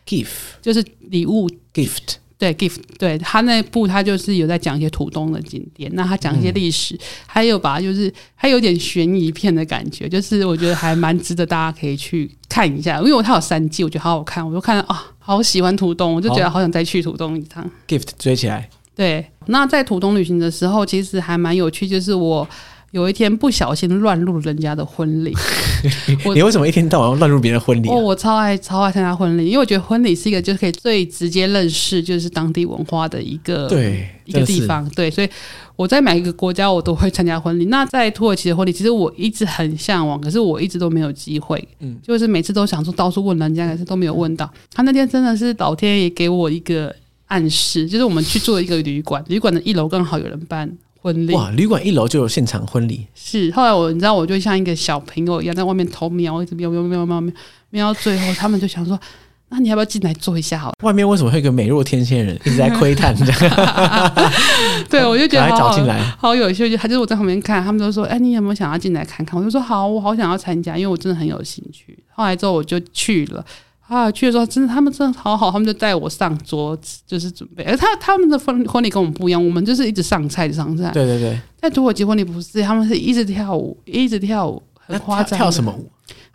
，Gift 就是礼物，Gift。对，gift，对他那部，他就是有在讲一些土东的景点，那他讲一些历史，还有吧，就是还有点悬疑片的感觉，就是我觉得还蛮值得大家可以去看一下，因为我他有三季，我觉得好好看，我就看了啊，好喜欢土东，我就觉得好想再去土东一趟。gift 追起来，对，那在土东旅行的时候，其实还蛮有趣，就是我。有一天不小心乱入人家的婚礼，你为什么一天到晚乱入别人婚礼？啊？哦，我超爱超爱参加婚礼，因为我觉得婚礼是一个就是可以最直接认识就是当地文化的一个对一个地方。对，所以我在每一个国家我都会参加婚礼。那在土耳其的婚礼，其实我一直很向往，可是我一直都没有机会。嗯，就是每次都想说到处问人家，可是都没有问到。他那天真的是老天爷给我一个暗示，就是我们去做一个旅馆，旅馆的一楼刚好有人办。婚礼哇！旅馆一楼就有现场婚礼。是后来我你知道我就像一个小朋友一样在外面偷瞄，一直瞄瞄瞄瞄瞄瞄到最后，他们就想说：“那你要不要进来坐一下？”好，外面为什么会有个美若天仙人一直在窥探？对，我就觉得好找进来好有趣。就还是我在旁边看，他们都说：“哎，你有没有想要进来看看？”我就说：“好，我好想要参加，因为我真的很有兴趣。”后来之后我就去了。啊，去的时候真的，他们真的好好，他们就带我上桌子，就是准备。而他他们的婚婚礼跟我们不一样，我们就是一直上菜，上菜。对对对，在土耳其婚礼不是，他们是一直跳舞，一直跳舞，很夸张。跳什么舞？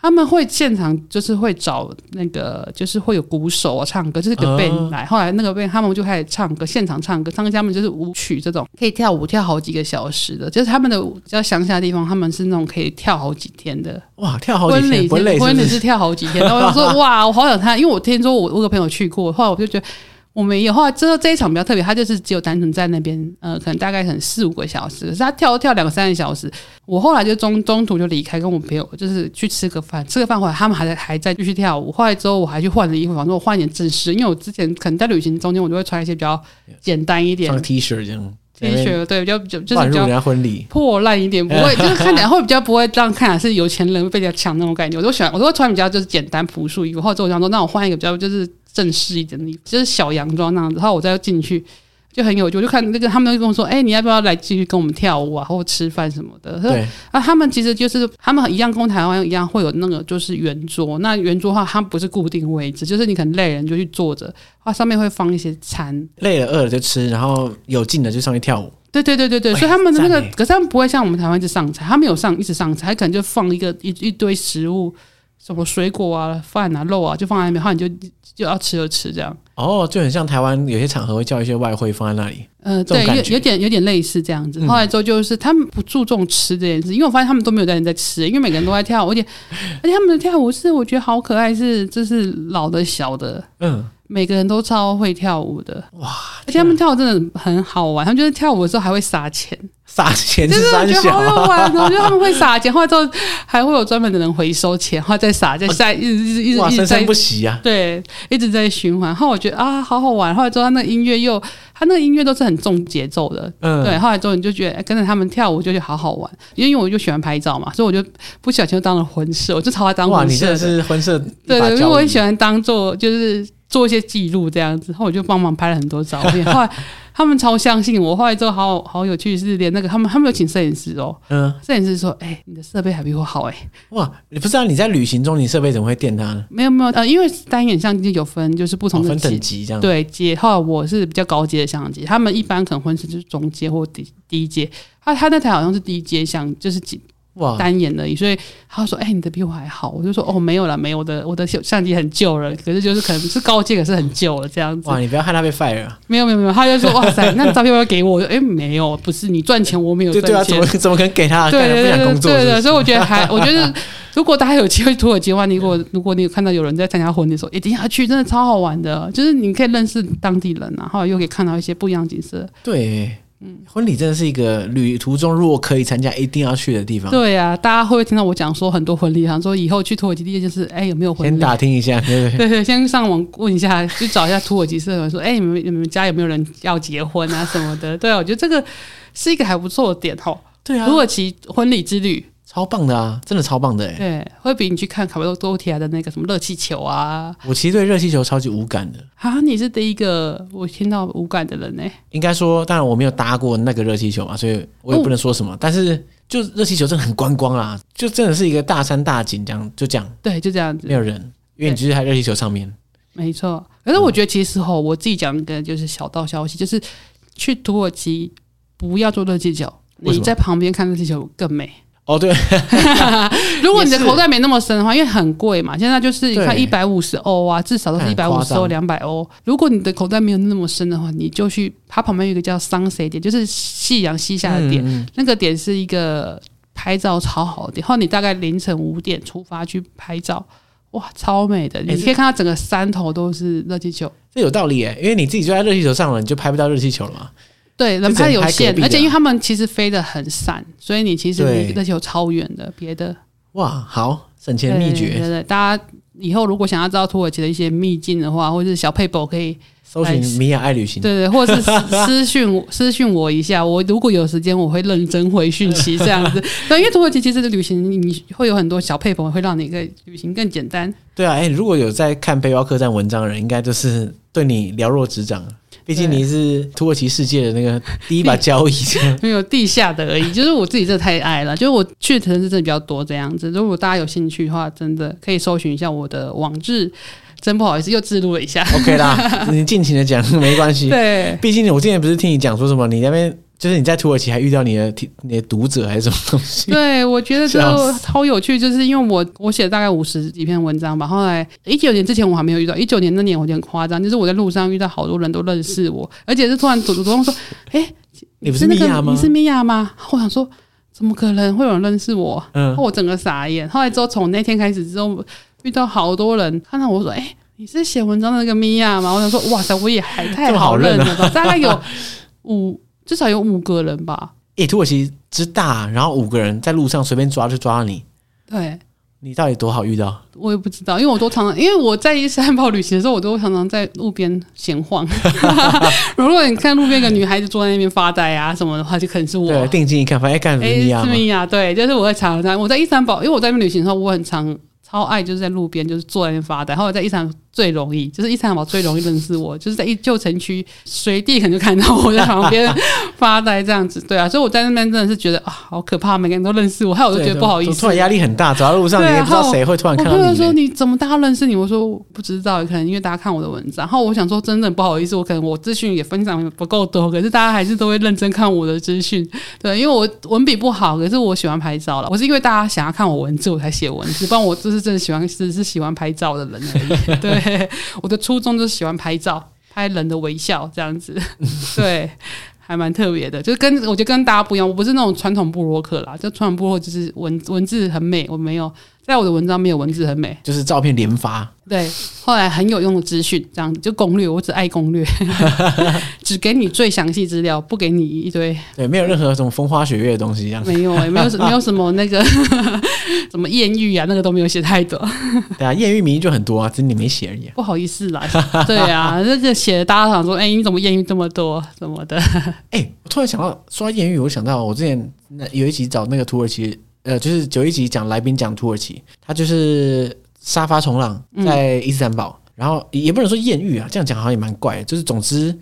他们会现场就是会找那个，就是会有鼓手啊唱歌，就是个 band 来。后来那个 band 他们就开始唱歌，现场唱歌。唱歌他们就是舞曲这种，可以跳舞跳好几个小时的。就是他们的比较乡下的地方，他们是那种可以跳好几天的。哇，跳好几天，婚礼婚礼是跳好几天。然后我说哇，我好想看，因为我听说我我有个朋友去过，后来我就觉得。我没有，后来之后这一场比较特别，他就是只有单纯在那边，呃，可能大概可能四五个小时，可是他跳跳两三个小时。我后来就中中途就离开，跟我朋友就是去吃个饭，吃个饭回来他们还在还在继续跳舞。后来之后我还去换了衣服，反正我换一点正式，因为我之前可能在旅行中间我就会穿一些比较简单一点的 T 恤这样，T 恤对，比较就就是比较婚礼破烂一点，不会 就是看起来会比较不会这样看起来是有钱人被人家抢那种感觉。我都喜欢，我都会穿比较就是简单朴素衣服。后来之后我想说，那我换一个比较就是。正式一点的衣服，就是小洋装那样子。然后我再进去，就很有趣。我就看那个他们就跟我说：“哎、欸，你要不要来继续跟我们跳舞啊，或者吃饭什么的？”对。啊，他们其实就是他们一样，跟台湾一样会有那个就是圆桌。那圆桌的话，它不是固定位置，就是你可能累了你就去坐着，它上面会放一些餐。累了饿了就吃，然后有劲的就上去跳舞。对对对对对，所以他们的那个，可是他们不会像我们台湾一直上菜，他们有上一直上菜，可能就放一个一一堆食物。什么水果啊、饭啊、肉啊，就放在那边，然后你就就要吃就吃这样。哦，就很像台湾有些场合会叫一些外汇放在那里。呃，对，有有点有点类似这样子。后来之后就是他们不注重吃这件事，因为我发现他们都没有在人在吃，因为每个人都在跳舞，而且而且他们的跳舞是我觉得好可爱，是就是老的小的，嗯，每个人都超会跳舞的哇！而且他们跳舞真的很好玩，他们就是跳舞的时候还会撒钱。撒钱就是我觉得好好玩哦！我觉得他们会撒钱，后来之后还会有专门的人回收钱，然后再撒，再撒，一直一直一直一直在不息啊！对，一直在循环。然后我觉得啊，好好玩。后来之后他那个音乐又，他那个音乐都是很重节奏的，嗯，对。后来之后你就觉得跟着他们跳舞就觉得好好玩，因为我就喜欢拍照嘛，所以我就不小心就当了婚摄，我就朝他当婚摄。哇，你真的是婚摄？对对，因为我很喜欢当做就是做一些记录这样子，然后我就帮忙拍了很多照片。后来。他们超相信我，后来之后好好有趣，是连那个他们他们有请摄影师哦，嗯，摄影师说，哎、欸，你的设备还比我好哎、欸，哇，你不知道你在旅行中你设备怎么会电他呢？没有没有，呃，因为单眼相机有分就是不同的、哦、分等级这样，对阶，后来我是比较高阶的相机，他们一般可能会是就是中阶或低低阶，他他那台好像是低阶相，就是哇单眼而已，所以他说：“哎、欸，你的比我还好。”我就说：“哦，没有了，没有，我的我的相机很旧了，可是就是可能是高阶，可是很旧了这样子。”哇，你不要害他被 fire 了。没有没有没有，他就说：“哇塞，那照片要给我？”哎、欸，没有，不是你赚钱，我没有赚钱。对啊，怎么怎么可能给他？对对对对，对，对对，所以我觉得还，我觉得如果大家有机会土耳其的话，你如果如果你有看到有人在参加婚礼的时候，一定要去，真的超好玩的，就是你可以认识当地人，然后又可以看到一些不一样的景色。对。嗯，婚礼真的是一个旅途中如果可以参加一定要去的地方。对呀、啊，大家会不会听到我讲说很多婚礼，想说以后去土耳其第一件事，哎，有没有婚礼？先打听一下，对对 对，先上网问一下，去找一下土耳其社团，说，哎，你们你们家有没有人要结婚啊什么的？对啊，我觉得这个是一个还不错的点吼。对啊，土耳其婚礼之旅。超棒的啊，真的超棒的哎！对，会比你去看卡帕多提亚的那个什么热气球啊。我其实对热气球超级无感的。啊，你是第一个我听到无感的人呢。应该说，当然我没有搭过那个热气球嘛，所以我也不能说什么。哦、但是，就热气球真的很观光啊，就真的是一个大山大景，这样就这样。对，就这样子，没有人，因为你就是在热气球上面。没错，可是我觉得其实吼，我自己讲一个就是小道消息，就是去土耳其不要坐热气球，你在旁边看热气球更美。哦，对，如果你的口袋没那么深的话，因为很贵嘛，现在就是你看一百五十欧啊，至少都是一百五十欧、两百欧。如果你的口袋没有那么深的话，你就去它旁边有一个叫 sunset 点，就是夕阳西下的点，嗯嗯，那个点是一个拍照超好的点。然后你大概凌晨五点出发去拍照，哇，超美的，你可以看到整个山头都是热气球。这有道理耶，因为你自己就在热气球上了，你就拍不到热气球了嘛。对，人拍有限，而且因为他们其实飞得很散，所以你其实离热气球超远的。别的哇，好省钱秘诀，对对对，大家以后如果想要知道土耳其的一些秘境的话，或者是小佩宝，可以搜寻米娅爱旅行，对对，或者是 私讯私讯我一下，我如果有时间，我会认真回讯息这样子。对，因为土耳其其实的旅行你会有很多小配宝，会让你个旅行更简单。对啊，哎，如果有在看背包客栈文章的人，应该就是对你了若指掌。毕竟你是土耳其世界的那个 第一把交椅，没有地下的而已。就是我自己真的太爱了，就是我去的城市真的比较多这样子。如果大家有兴趣的话，真的可以搜寻一下我的网志。真不好意思，又自录了一下。OK 啦，你尽情的讲没关系。对，毕竟我之前不是听你讲说什么，你那边。就是你在土耳其还遇到你的你的读者还是什么东西？对，我觉得这个超有趣，就是因为我我写了大概五十几篇文章吧。后来一九年之前我还没有遇到，一九年那年我就很夸张，就是我在路上遇到好多人都认识我，而且是突然主主动说：“哎、欸，你不是米娅吗？你是米娅吗？”我想说，怎么可能会有人认识我？嗯，我整个傻眼。后来之后从那天开始之后，遇到好多人看到我说：“哎、欸，你是写文章的那个米娅吗？”我想说：“哇塞，我也还太好认了吧？”大概有五。至少有五个人吧。诶、欸，土耳其之大，然后五个人在路上随便抓就抓你。对，你到底多好遇到？我也不知道，因为我都常常，因为我在伊斯坦堡旅行的时候，我都常常在路边闲晃。如果你看路边一个女孩子坐在那边发呆啊什么的话，就可能是我。对，定睛一看，发现干什么呀？是米娅，对，就是我会常常我在伊斯坦堡，因为我在那边旅行的时候，我很常超爱就是在路边就是坐在那边发呆，然后我在伊斯坦最容易就是伊斯坦堡最容易认识我，就是在一旧城区随地可能就看到我在旁边发呆这样子，对啊，所以我在那边真的是觉得啊，好可怕，每个人都认识我，害我就觉得不好意思，突然压力很大，走在路上你也不知道谁会突然看到你。我朋友说你怎么大家认识你？我说不知道，可能因为大家看我的文章，然后我想说真的不好意思，我可能我资讯也分享不够多，可是大家还是都会认真看我的资讯，对，因为我文笔不好，可是我喜欢拍照了，我是因为大家想要看我文字我才写文字，不然我就是真的喜欢只是喜欢拍照的人而已，对。我的初衷就是喜欢拍照，拍人的微笑这样子，对，还蛮特别的。就是跟我觉得跟大家不一样，我不是那种传统部落客啦，就传统部落就是文文字很美，我没有。在我的文章没有文字很美，就是照片连发。对，后来很有用的资讯，这样子就攻略，我只爱攻略，只给你最详细资料，不给你一堆。对，没有任何什么风花雪月的东西，这样。没有哎、欸，没有 没有什么那个 什么艳遇啊，那个都没有写太多。对啊，艳遇名就很多啊，只是你没写而已、啊。不好意思啦。对啊，那个写的大家想说，哎、欸，你怎么艳遇这么多？什么的？哎、欸，我突然想到说到艳遇，我想到我之前那有一集找那个土耳其。呃，就是九一集讲来宾讲土耳其，他就是沙发冲浪在伊斯坦堡，嗯、然后也不能说艳遇啊，这样讲好像也蛮怪。就是总之，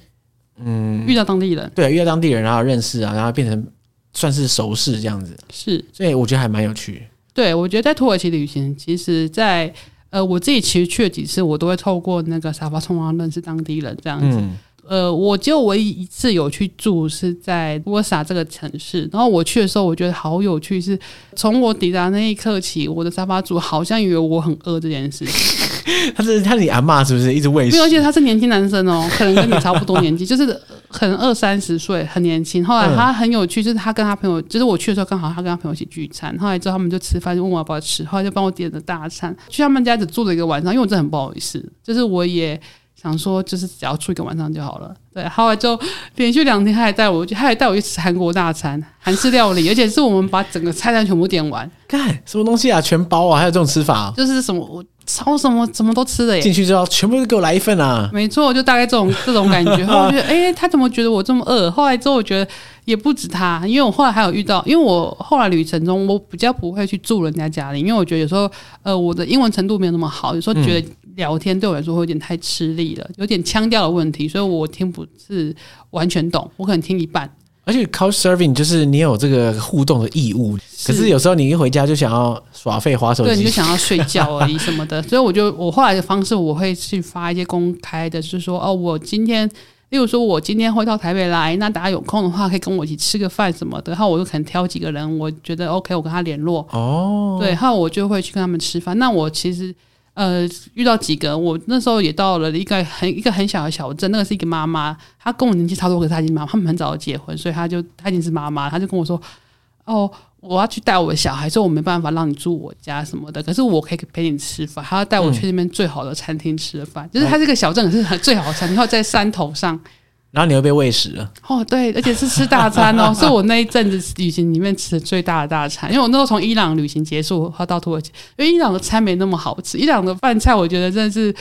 嗯，遇到当地人，对，遇到当地人，然后认识啊，然后变成算是熟识这样子，是，所以我觉得还蛮有趣。对，我觉得在土耳其旅行，其实在呃，我自己其实去了几次，我都会透过那个沙发冲浪认识当地人这样子。嗯呃，我就唯一一次有去住是在波萨这个城市，然后我去的时候，我觉得好有趣，是从我抵达那一刻起，我的沙发主好像以为我很饿这件事情。他是他是你阿妈是不是一直喂食？而且他是年轻男生哦，可能跟你差不多年纪，就是可能二三十岁，很年轻。后来他很有趣，就是他跟他朋友，就是我去的时候刚好他跟他朋友一起聚餐。后来之后他们就吃饭，就问我要不要吃，后来就帮我点了大餐。去他们家只住了一个晚上，因为我真的很不好意思，就是我也想说，就是只要住一个晚上就好了。对，后来就连续两天，他还带我，他还带我去吃韩国大餐，韩式料理，而且是我们把整个菜单全部点完。干什么东西啊？全包啊？还有这种吃法啊？就是什么我。超什么什么都吃的耶！进去之后全部都给我来一份啊！没错，就大概这种 这种感觉。后来我觉得，哎、欸，他怎么觉得我这么饿？后来之后我觉得也不止他，因为我后来还有遇到，因为我后来旅程中我比较不会去住人家家里，因为我觉得有时候呃我的英文程度没有那么好，有时候觉得聊天对我来说会有点太吃力了，有点腔调的问题，所以我听不是完全懂，我可能听一半。而且 couch surfing 就是你有这个互动的义务，可是有时候你一回家就想要耍废滑手机，对，你就想要睡觉而已什么的。所以我就我后来的方式，我会去发一些公开的，就是说哦，我今天，例如说我今天会到台北来，那大家有空的话可以跟我一起吃个饭什么的。然后我就可能挑几个人，我觉得 OK，我跟他联络哦，对，然后我就会去跟他们吃饭。那我其实。呃，遇到几个，我那时候也到了一个很一个很小的小镇，那个是一个妈妈，她跟我年纪差不多，可是她已经妈妈，他们很早结婚，所以她就她已经是妈妈，她就跟我说，哦，我要去带我的小孩，所以我没办法让你住我家什么的，可是我可以陪你吃饭，她要带我去那边最好的餐厅吃饭，就是她这个小镇是很最好的餐厅，然后在山头上。然后你会被喂食了哦，对，而且是吃大餐哦，是我那一阵子旅行里面吃的最大的大餐。因为我那时候从伊朗旅行结束，然后到土耳其，因为伊朗的餐没那么好吃，伊朗的饭菜我觉得真的是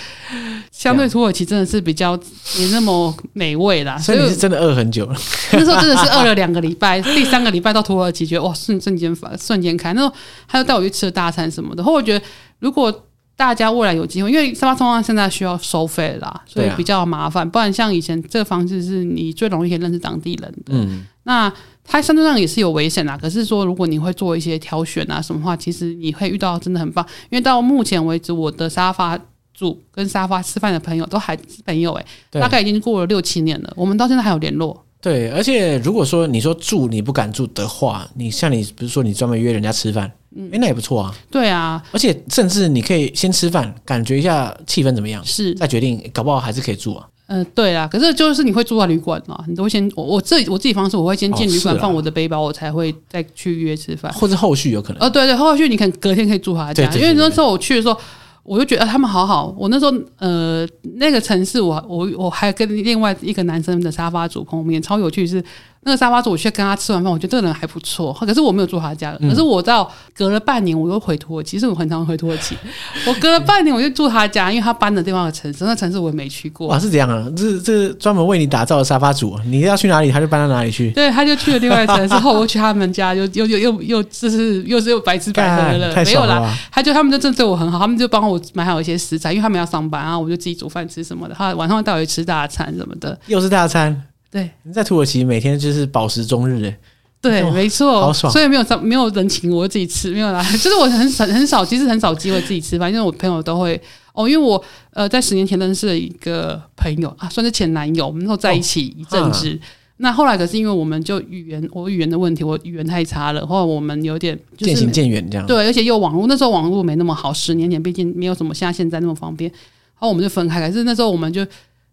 相对土耳其真的是比较没那么美味啦。所以你是真的饿很久了，那时候真的是饿了两个礼拜，第三个礼拜到土耳其，觉得哇瞬瞬间发瞬间开。那时候他就带我去吃了大餐什么的，然后我觉得如果。大家未来有机会，因为沙发冲浪现在需要收费啦，所以比较麻烦。不然像以前这个方式是你最容易可以认识当地人的。嗯，那它相对上也是有危险啦。可是说如果你会做一些挑选啊什么话，其实你会遇到真的很棒。因为到目前为止，我的沙发住跟沙发吃饭的朋友都还是朋友诶、欸，大概已经过了六七年了，我们到现在还有联络。对，而且如果说你说住你不敢住的话，你像你比如说你专门约人家吃饭。嗯，哎，那也不错啊。对啊，而且甚至你可以先吃饭，感觉一下气氛怎么样，是再决定，搞不好还是可以住啊。嗯、呃，对啊。可是就是你会住在旅馆嘛？你都会先我我自己我自己方式，我会先进旅馆放我的背包，我才会再去约吃饭，或者后续有可能。哦，对对，后续你可能隔天可以住他家，因为那时候我去的时候，我就觉得他们好好。我那时候呃，那个城市我我我还跟另外一个男生的沙发主碰面，超有趣是。那个沙发主，我去跟他吃完饭，我觉得这个人还不错。可是我没有住他家，可是我到隔了半年，我又回土耳其。其实我很常回土耳其。我隔了半年，我就住他家，因为他搬的地方的城市，那城市我也没去过。哇，是这样啊！这这专门为你打造的沙发主，你要去哪里，他就搬到哪里去。对，他就去了另外城市，后我去他们家，又又又又又就是又是又白吃白喝了，没有啦。他就他们就真的对我很好，他们就帮我买好一些食材，因为他们要上班啊，我就自己煮饭吃什么的。他晚上会带我去吃大餐什么的，又是大餐。对，你在土耳其每天就是饱食终日哎，对，没错，好爽，所以没有没有人请我自己吃，没有啦，就是我很很很少，其实很少机会自己吃饭，因为我朋友都会哦，因为我呃在十年前认识了一个朋友啊，算是前男友，我们那时候在一起一阵子，那后来可是因为我们就语言我语言的问题，我语言太差了，后来我们有点渐、就是、行渐远这样，对，而且又网络那时候网络没那么好，十年前毕竟没有什么像现在那么方便，然后我们就分开，可是那时候我们就。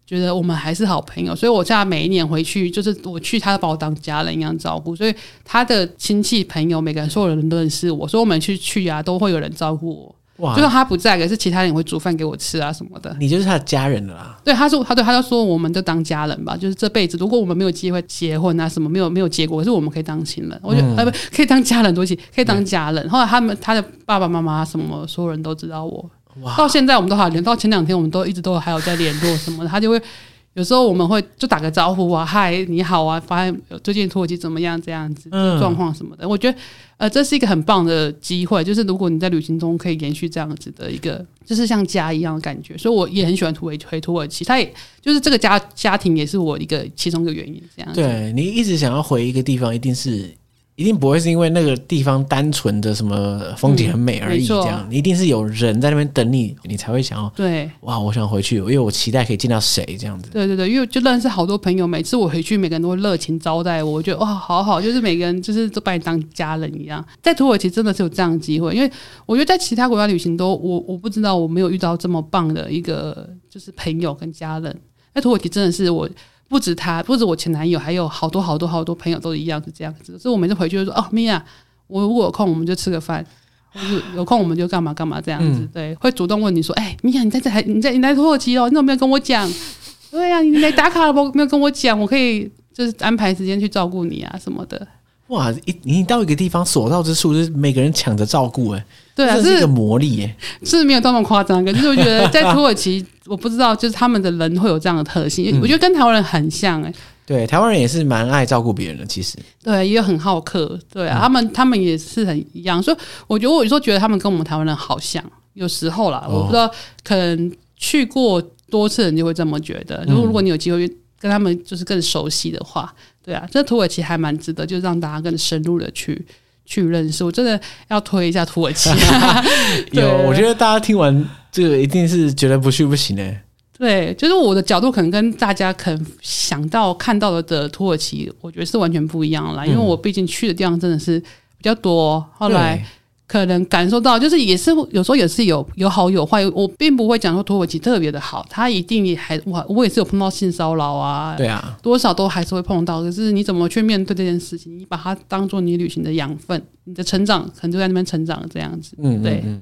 觉得我们还是好朋友，所以我现在每一年回去，就是我去，他都把我当家人一样照顾。所以他的亲戚朋友，每个人所有人都认识我，所以我们去去啊，都会有人照顾我。哇！就算他不在，可是其他人会煮饭给我吃啊什么的。你就是他的家人了啦。对，他说他对他就说，我们就当家人吧。就是这辈子，如果我们没有机会结婚啊什么，没有没有结果，可是我们可以当亲人。我觉得、嗯、呃不可以当家人，多起可以当家人。后来他们他的爸爸妈妈什么，所有人都知道我。哇！到现在我们都还连到前两天，我们都一直都还有在联络什么的，他就会。有时候我们会就打个招呼啊，嗨，你好啊，发现最近土耳其怎么样？这样子状况什么的，嗯、我觉得呃，这是一个很棒的机会。就是如果你在旅行中可以延续这样子的一个，就是像家一样的感觉，所以我也很喜欢土耳其，回土耳其，他也就是这个家家庭也是我一个其中一个原因。这样子，对，你一直想要回一个地方，一定是一定不会是因为那个地方单纯的什么风景很美而已，这样、嗯、一定是有人在那边等你，你才会想要对哇，我想回去，因为我期待可以见到谁这样子。对对对，因为就认识好多朋友，每次我回去，每个人都会热情招待我，我觉得哇，好好，就是每个人就是都把你当家人一样。在土耳其真的是有这样的机会，因为我觉得在其他国家旅行都我我不知道我没有遇到这么棒的一个就是朋友跟家人。在土耳其真的是我。不止他，不止我前男友，还有好多好多好多朋友都一样是这样子。所以我每次回去就说：“哦，米娅，我如果有空，我们就吃个饭；或是有空，我们就干嘛干嘛这样子。嗯”对，会主动问你说：“哎、欸，米娅，你在这还你在你来土耳其哦？你怎么没有跟我讲？对呀、啊，你来打卡了不？没有跟我讲，我可以就是安排时间去照顾你啊什么的。”哇，一你到一个地方所到之处，就是每个人抢着照顾，哎，对啊，这是一个魔力，哎，是没有这么夸张，可 是我觉得在土耳其，我不知道，就是他们的人会有这样的特性，嗯、我觉得跟台湾人很像，哎，对，台湾人也是蛮爱照顾别人的，其实，对，也有很好客，对啊，嗯、他们他们也是很一样，所以我觉得我有时候觉得他们跟我们台湾人好像，有时候啦，我不知道，可能去过多次人就会这么觉得，如果如果你有机会跟他们就是更熟悉的话。对啊，这土耳其还蛮值得，就让大家更深入的去去认识。我真的要推一下土耳其。有，我觉得大家听完这个一定是觉得不去不行呢。对，就是我的角度可能跟大家可能想到看到的的土耳其，我觉得是完全不一样啦。因为我毕竟去的地方真的是比较多，后来。可能感受到，就是也是有时候也是有有好有坏。我并不会讲说土耳其特别的好，它一定也还我我也是有碰到性骚扰啊，对啊，多少都还是会碰到。可是你怎么去面对这件事情？你把它当做你旅行的养分，你的成长可能就在那边成长这样子。嗯，对。嗯，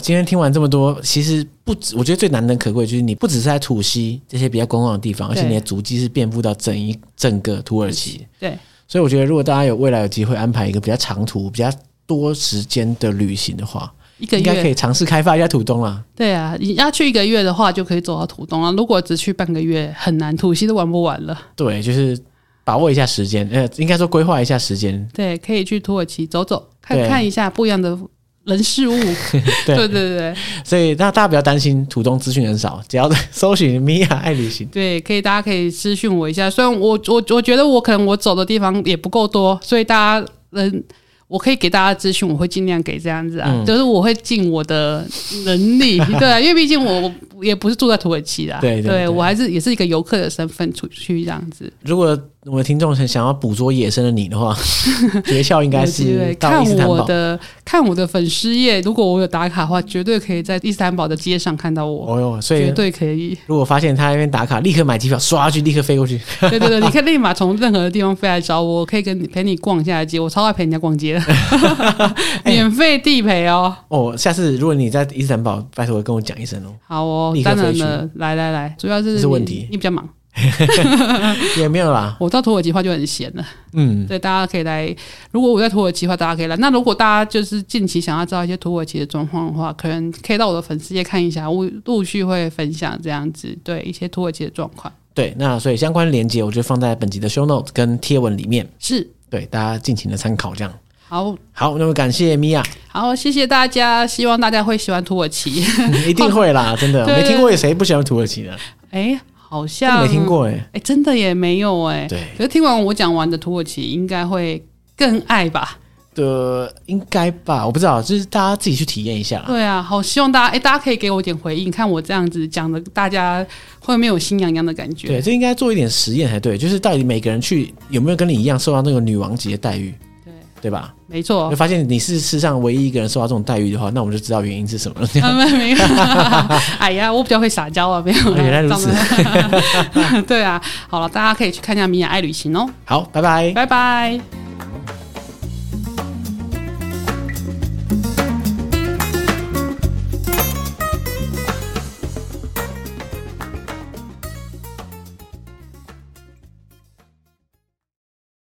今天听完这么多，其实不止，我觉得最难能可贵就是你不只是在土西这些比较观光的地方，而且你的足迹是遍布到整一整个土耳其。对，所以我觉得如果大家有未来有机会安排一个比较长途、比较多时间的旅行的话，一个月应该可以尝试开发一下土东啦。对啊，你要去一个月的话，就可以走到土东啊。如果只去半个月，很难，土西都玩不完了。对，就是把握一下时间，呃，应该说规划一下时间。对，可以去土耳其走走，看看一下不一样的人事物。对，对对对，所以那大家不要担心土东资讯很少，只要搜寻米娅爱旅行。对，可以，大家可以私讯我一下。虽然我我我觉得我可能我走的地方也不够多，所以大家人。我可以给大家资讯，我会尽量给这样子啊，嗯、就是我会尽我的能力，对啊，因为毕竟我也不是住在土耳其啦，对，对，对，对，我还是也是一个游客的身份出去这样子。如果我们听众很想要捕捉野生的你的话，诀窍应该是看我的看我的粉丝页，如果我有打卡的话，绝对可以在伊斯坦堡的街上看到我。哦哟，所以绝对可以。如果发现他那边打卡，立刻买机票，刷去，立刻飞过去。对对对，你可以立马从任何的地方飞来找我，可以跟你陪你逛一下街，我超爱陪人家逛街的，免费地陪哦。哦，下次如果你在伊斯坦堡，拜托跟我讲一声哦。好哦，当然了，来来来，主要是是问题，你比较忙。也没有啦，我到土耳其话就很闲了。嗯，对，大家可以来。如果我在土耳其话，大家可以来。那如果大家就是近期想要知道一些土耳其的状况的话，可能可以到我的粉丝页看一下，我陆续会分享这样子，对一些土耳其的状况。对，那所以相关连接我就放在本集的 show notes 跟贴文里面，是对大家尽情的参考。这样好，好，那么感谢米娅，好，谢谢大家，希望大家会喜欢土耳其，一定会啦，真的，没听过有谁不喜欢土耳其的？哎。好像没听过哎，哎，真的也没有哎。对，可是听完我讲完的土耳其，应该会更爱吧？的，应该吧？我不知道，就是大家自己去体验一下。对啊，好希望大家，哎，大家可以给我一点回应，看我这样子讲的，大家会没有心痒痒的感觉？对，这应该做一点实验才对，就是到底每个人去有没有跟你一样受到那个女王级的待遇？对吧？没错，就发现你是世上唯一一个人受到这种待遇的话，那我们就知道原因是什么了。没有，哎呀，我比较会撒娇啊，没有。原来如此。对啊，好了，大家可以去看一下米娅爱旅行哦。好，拜拜，拜拜。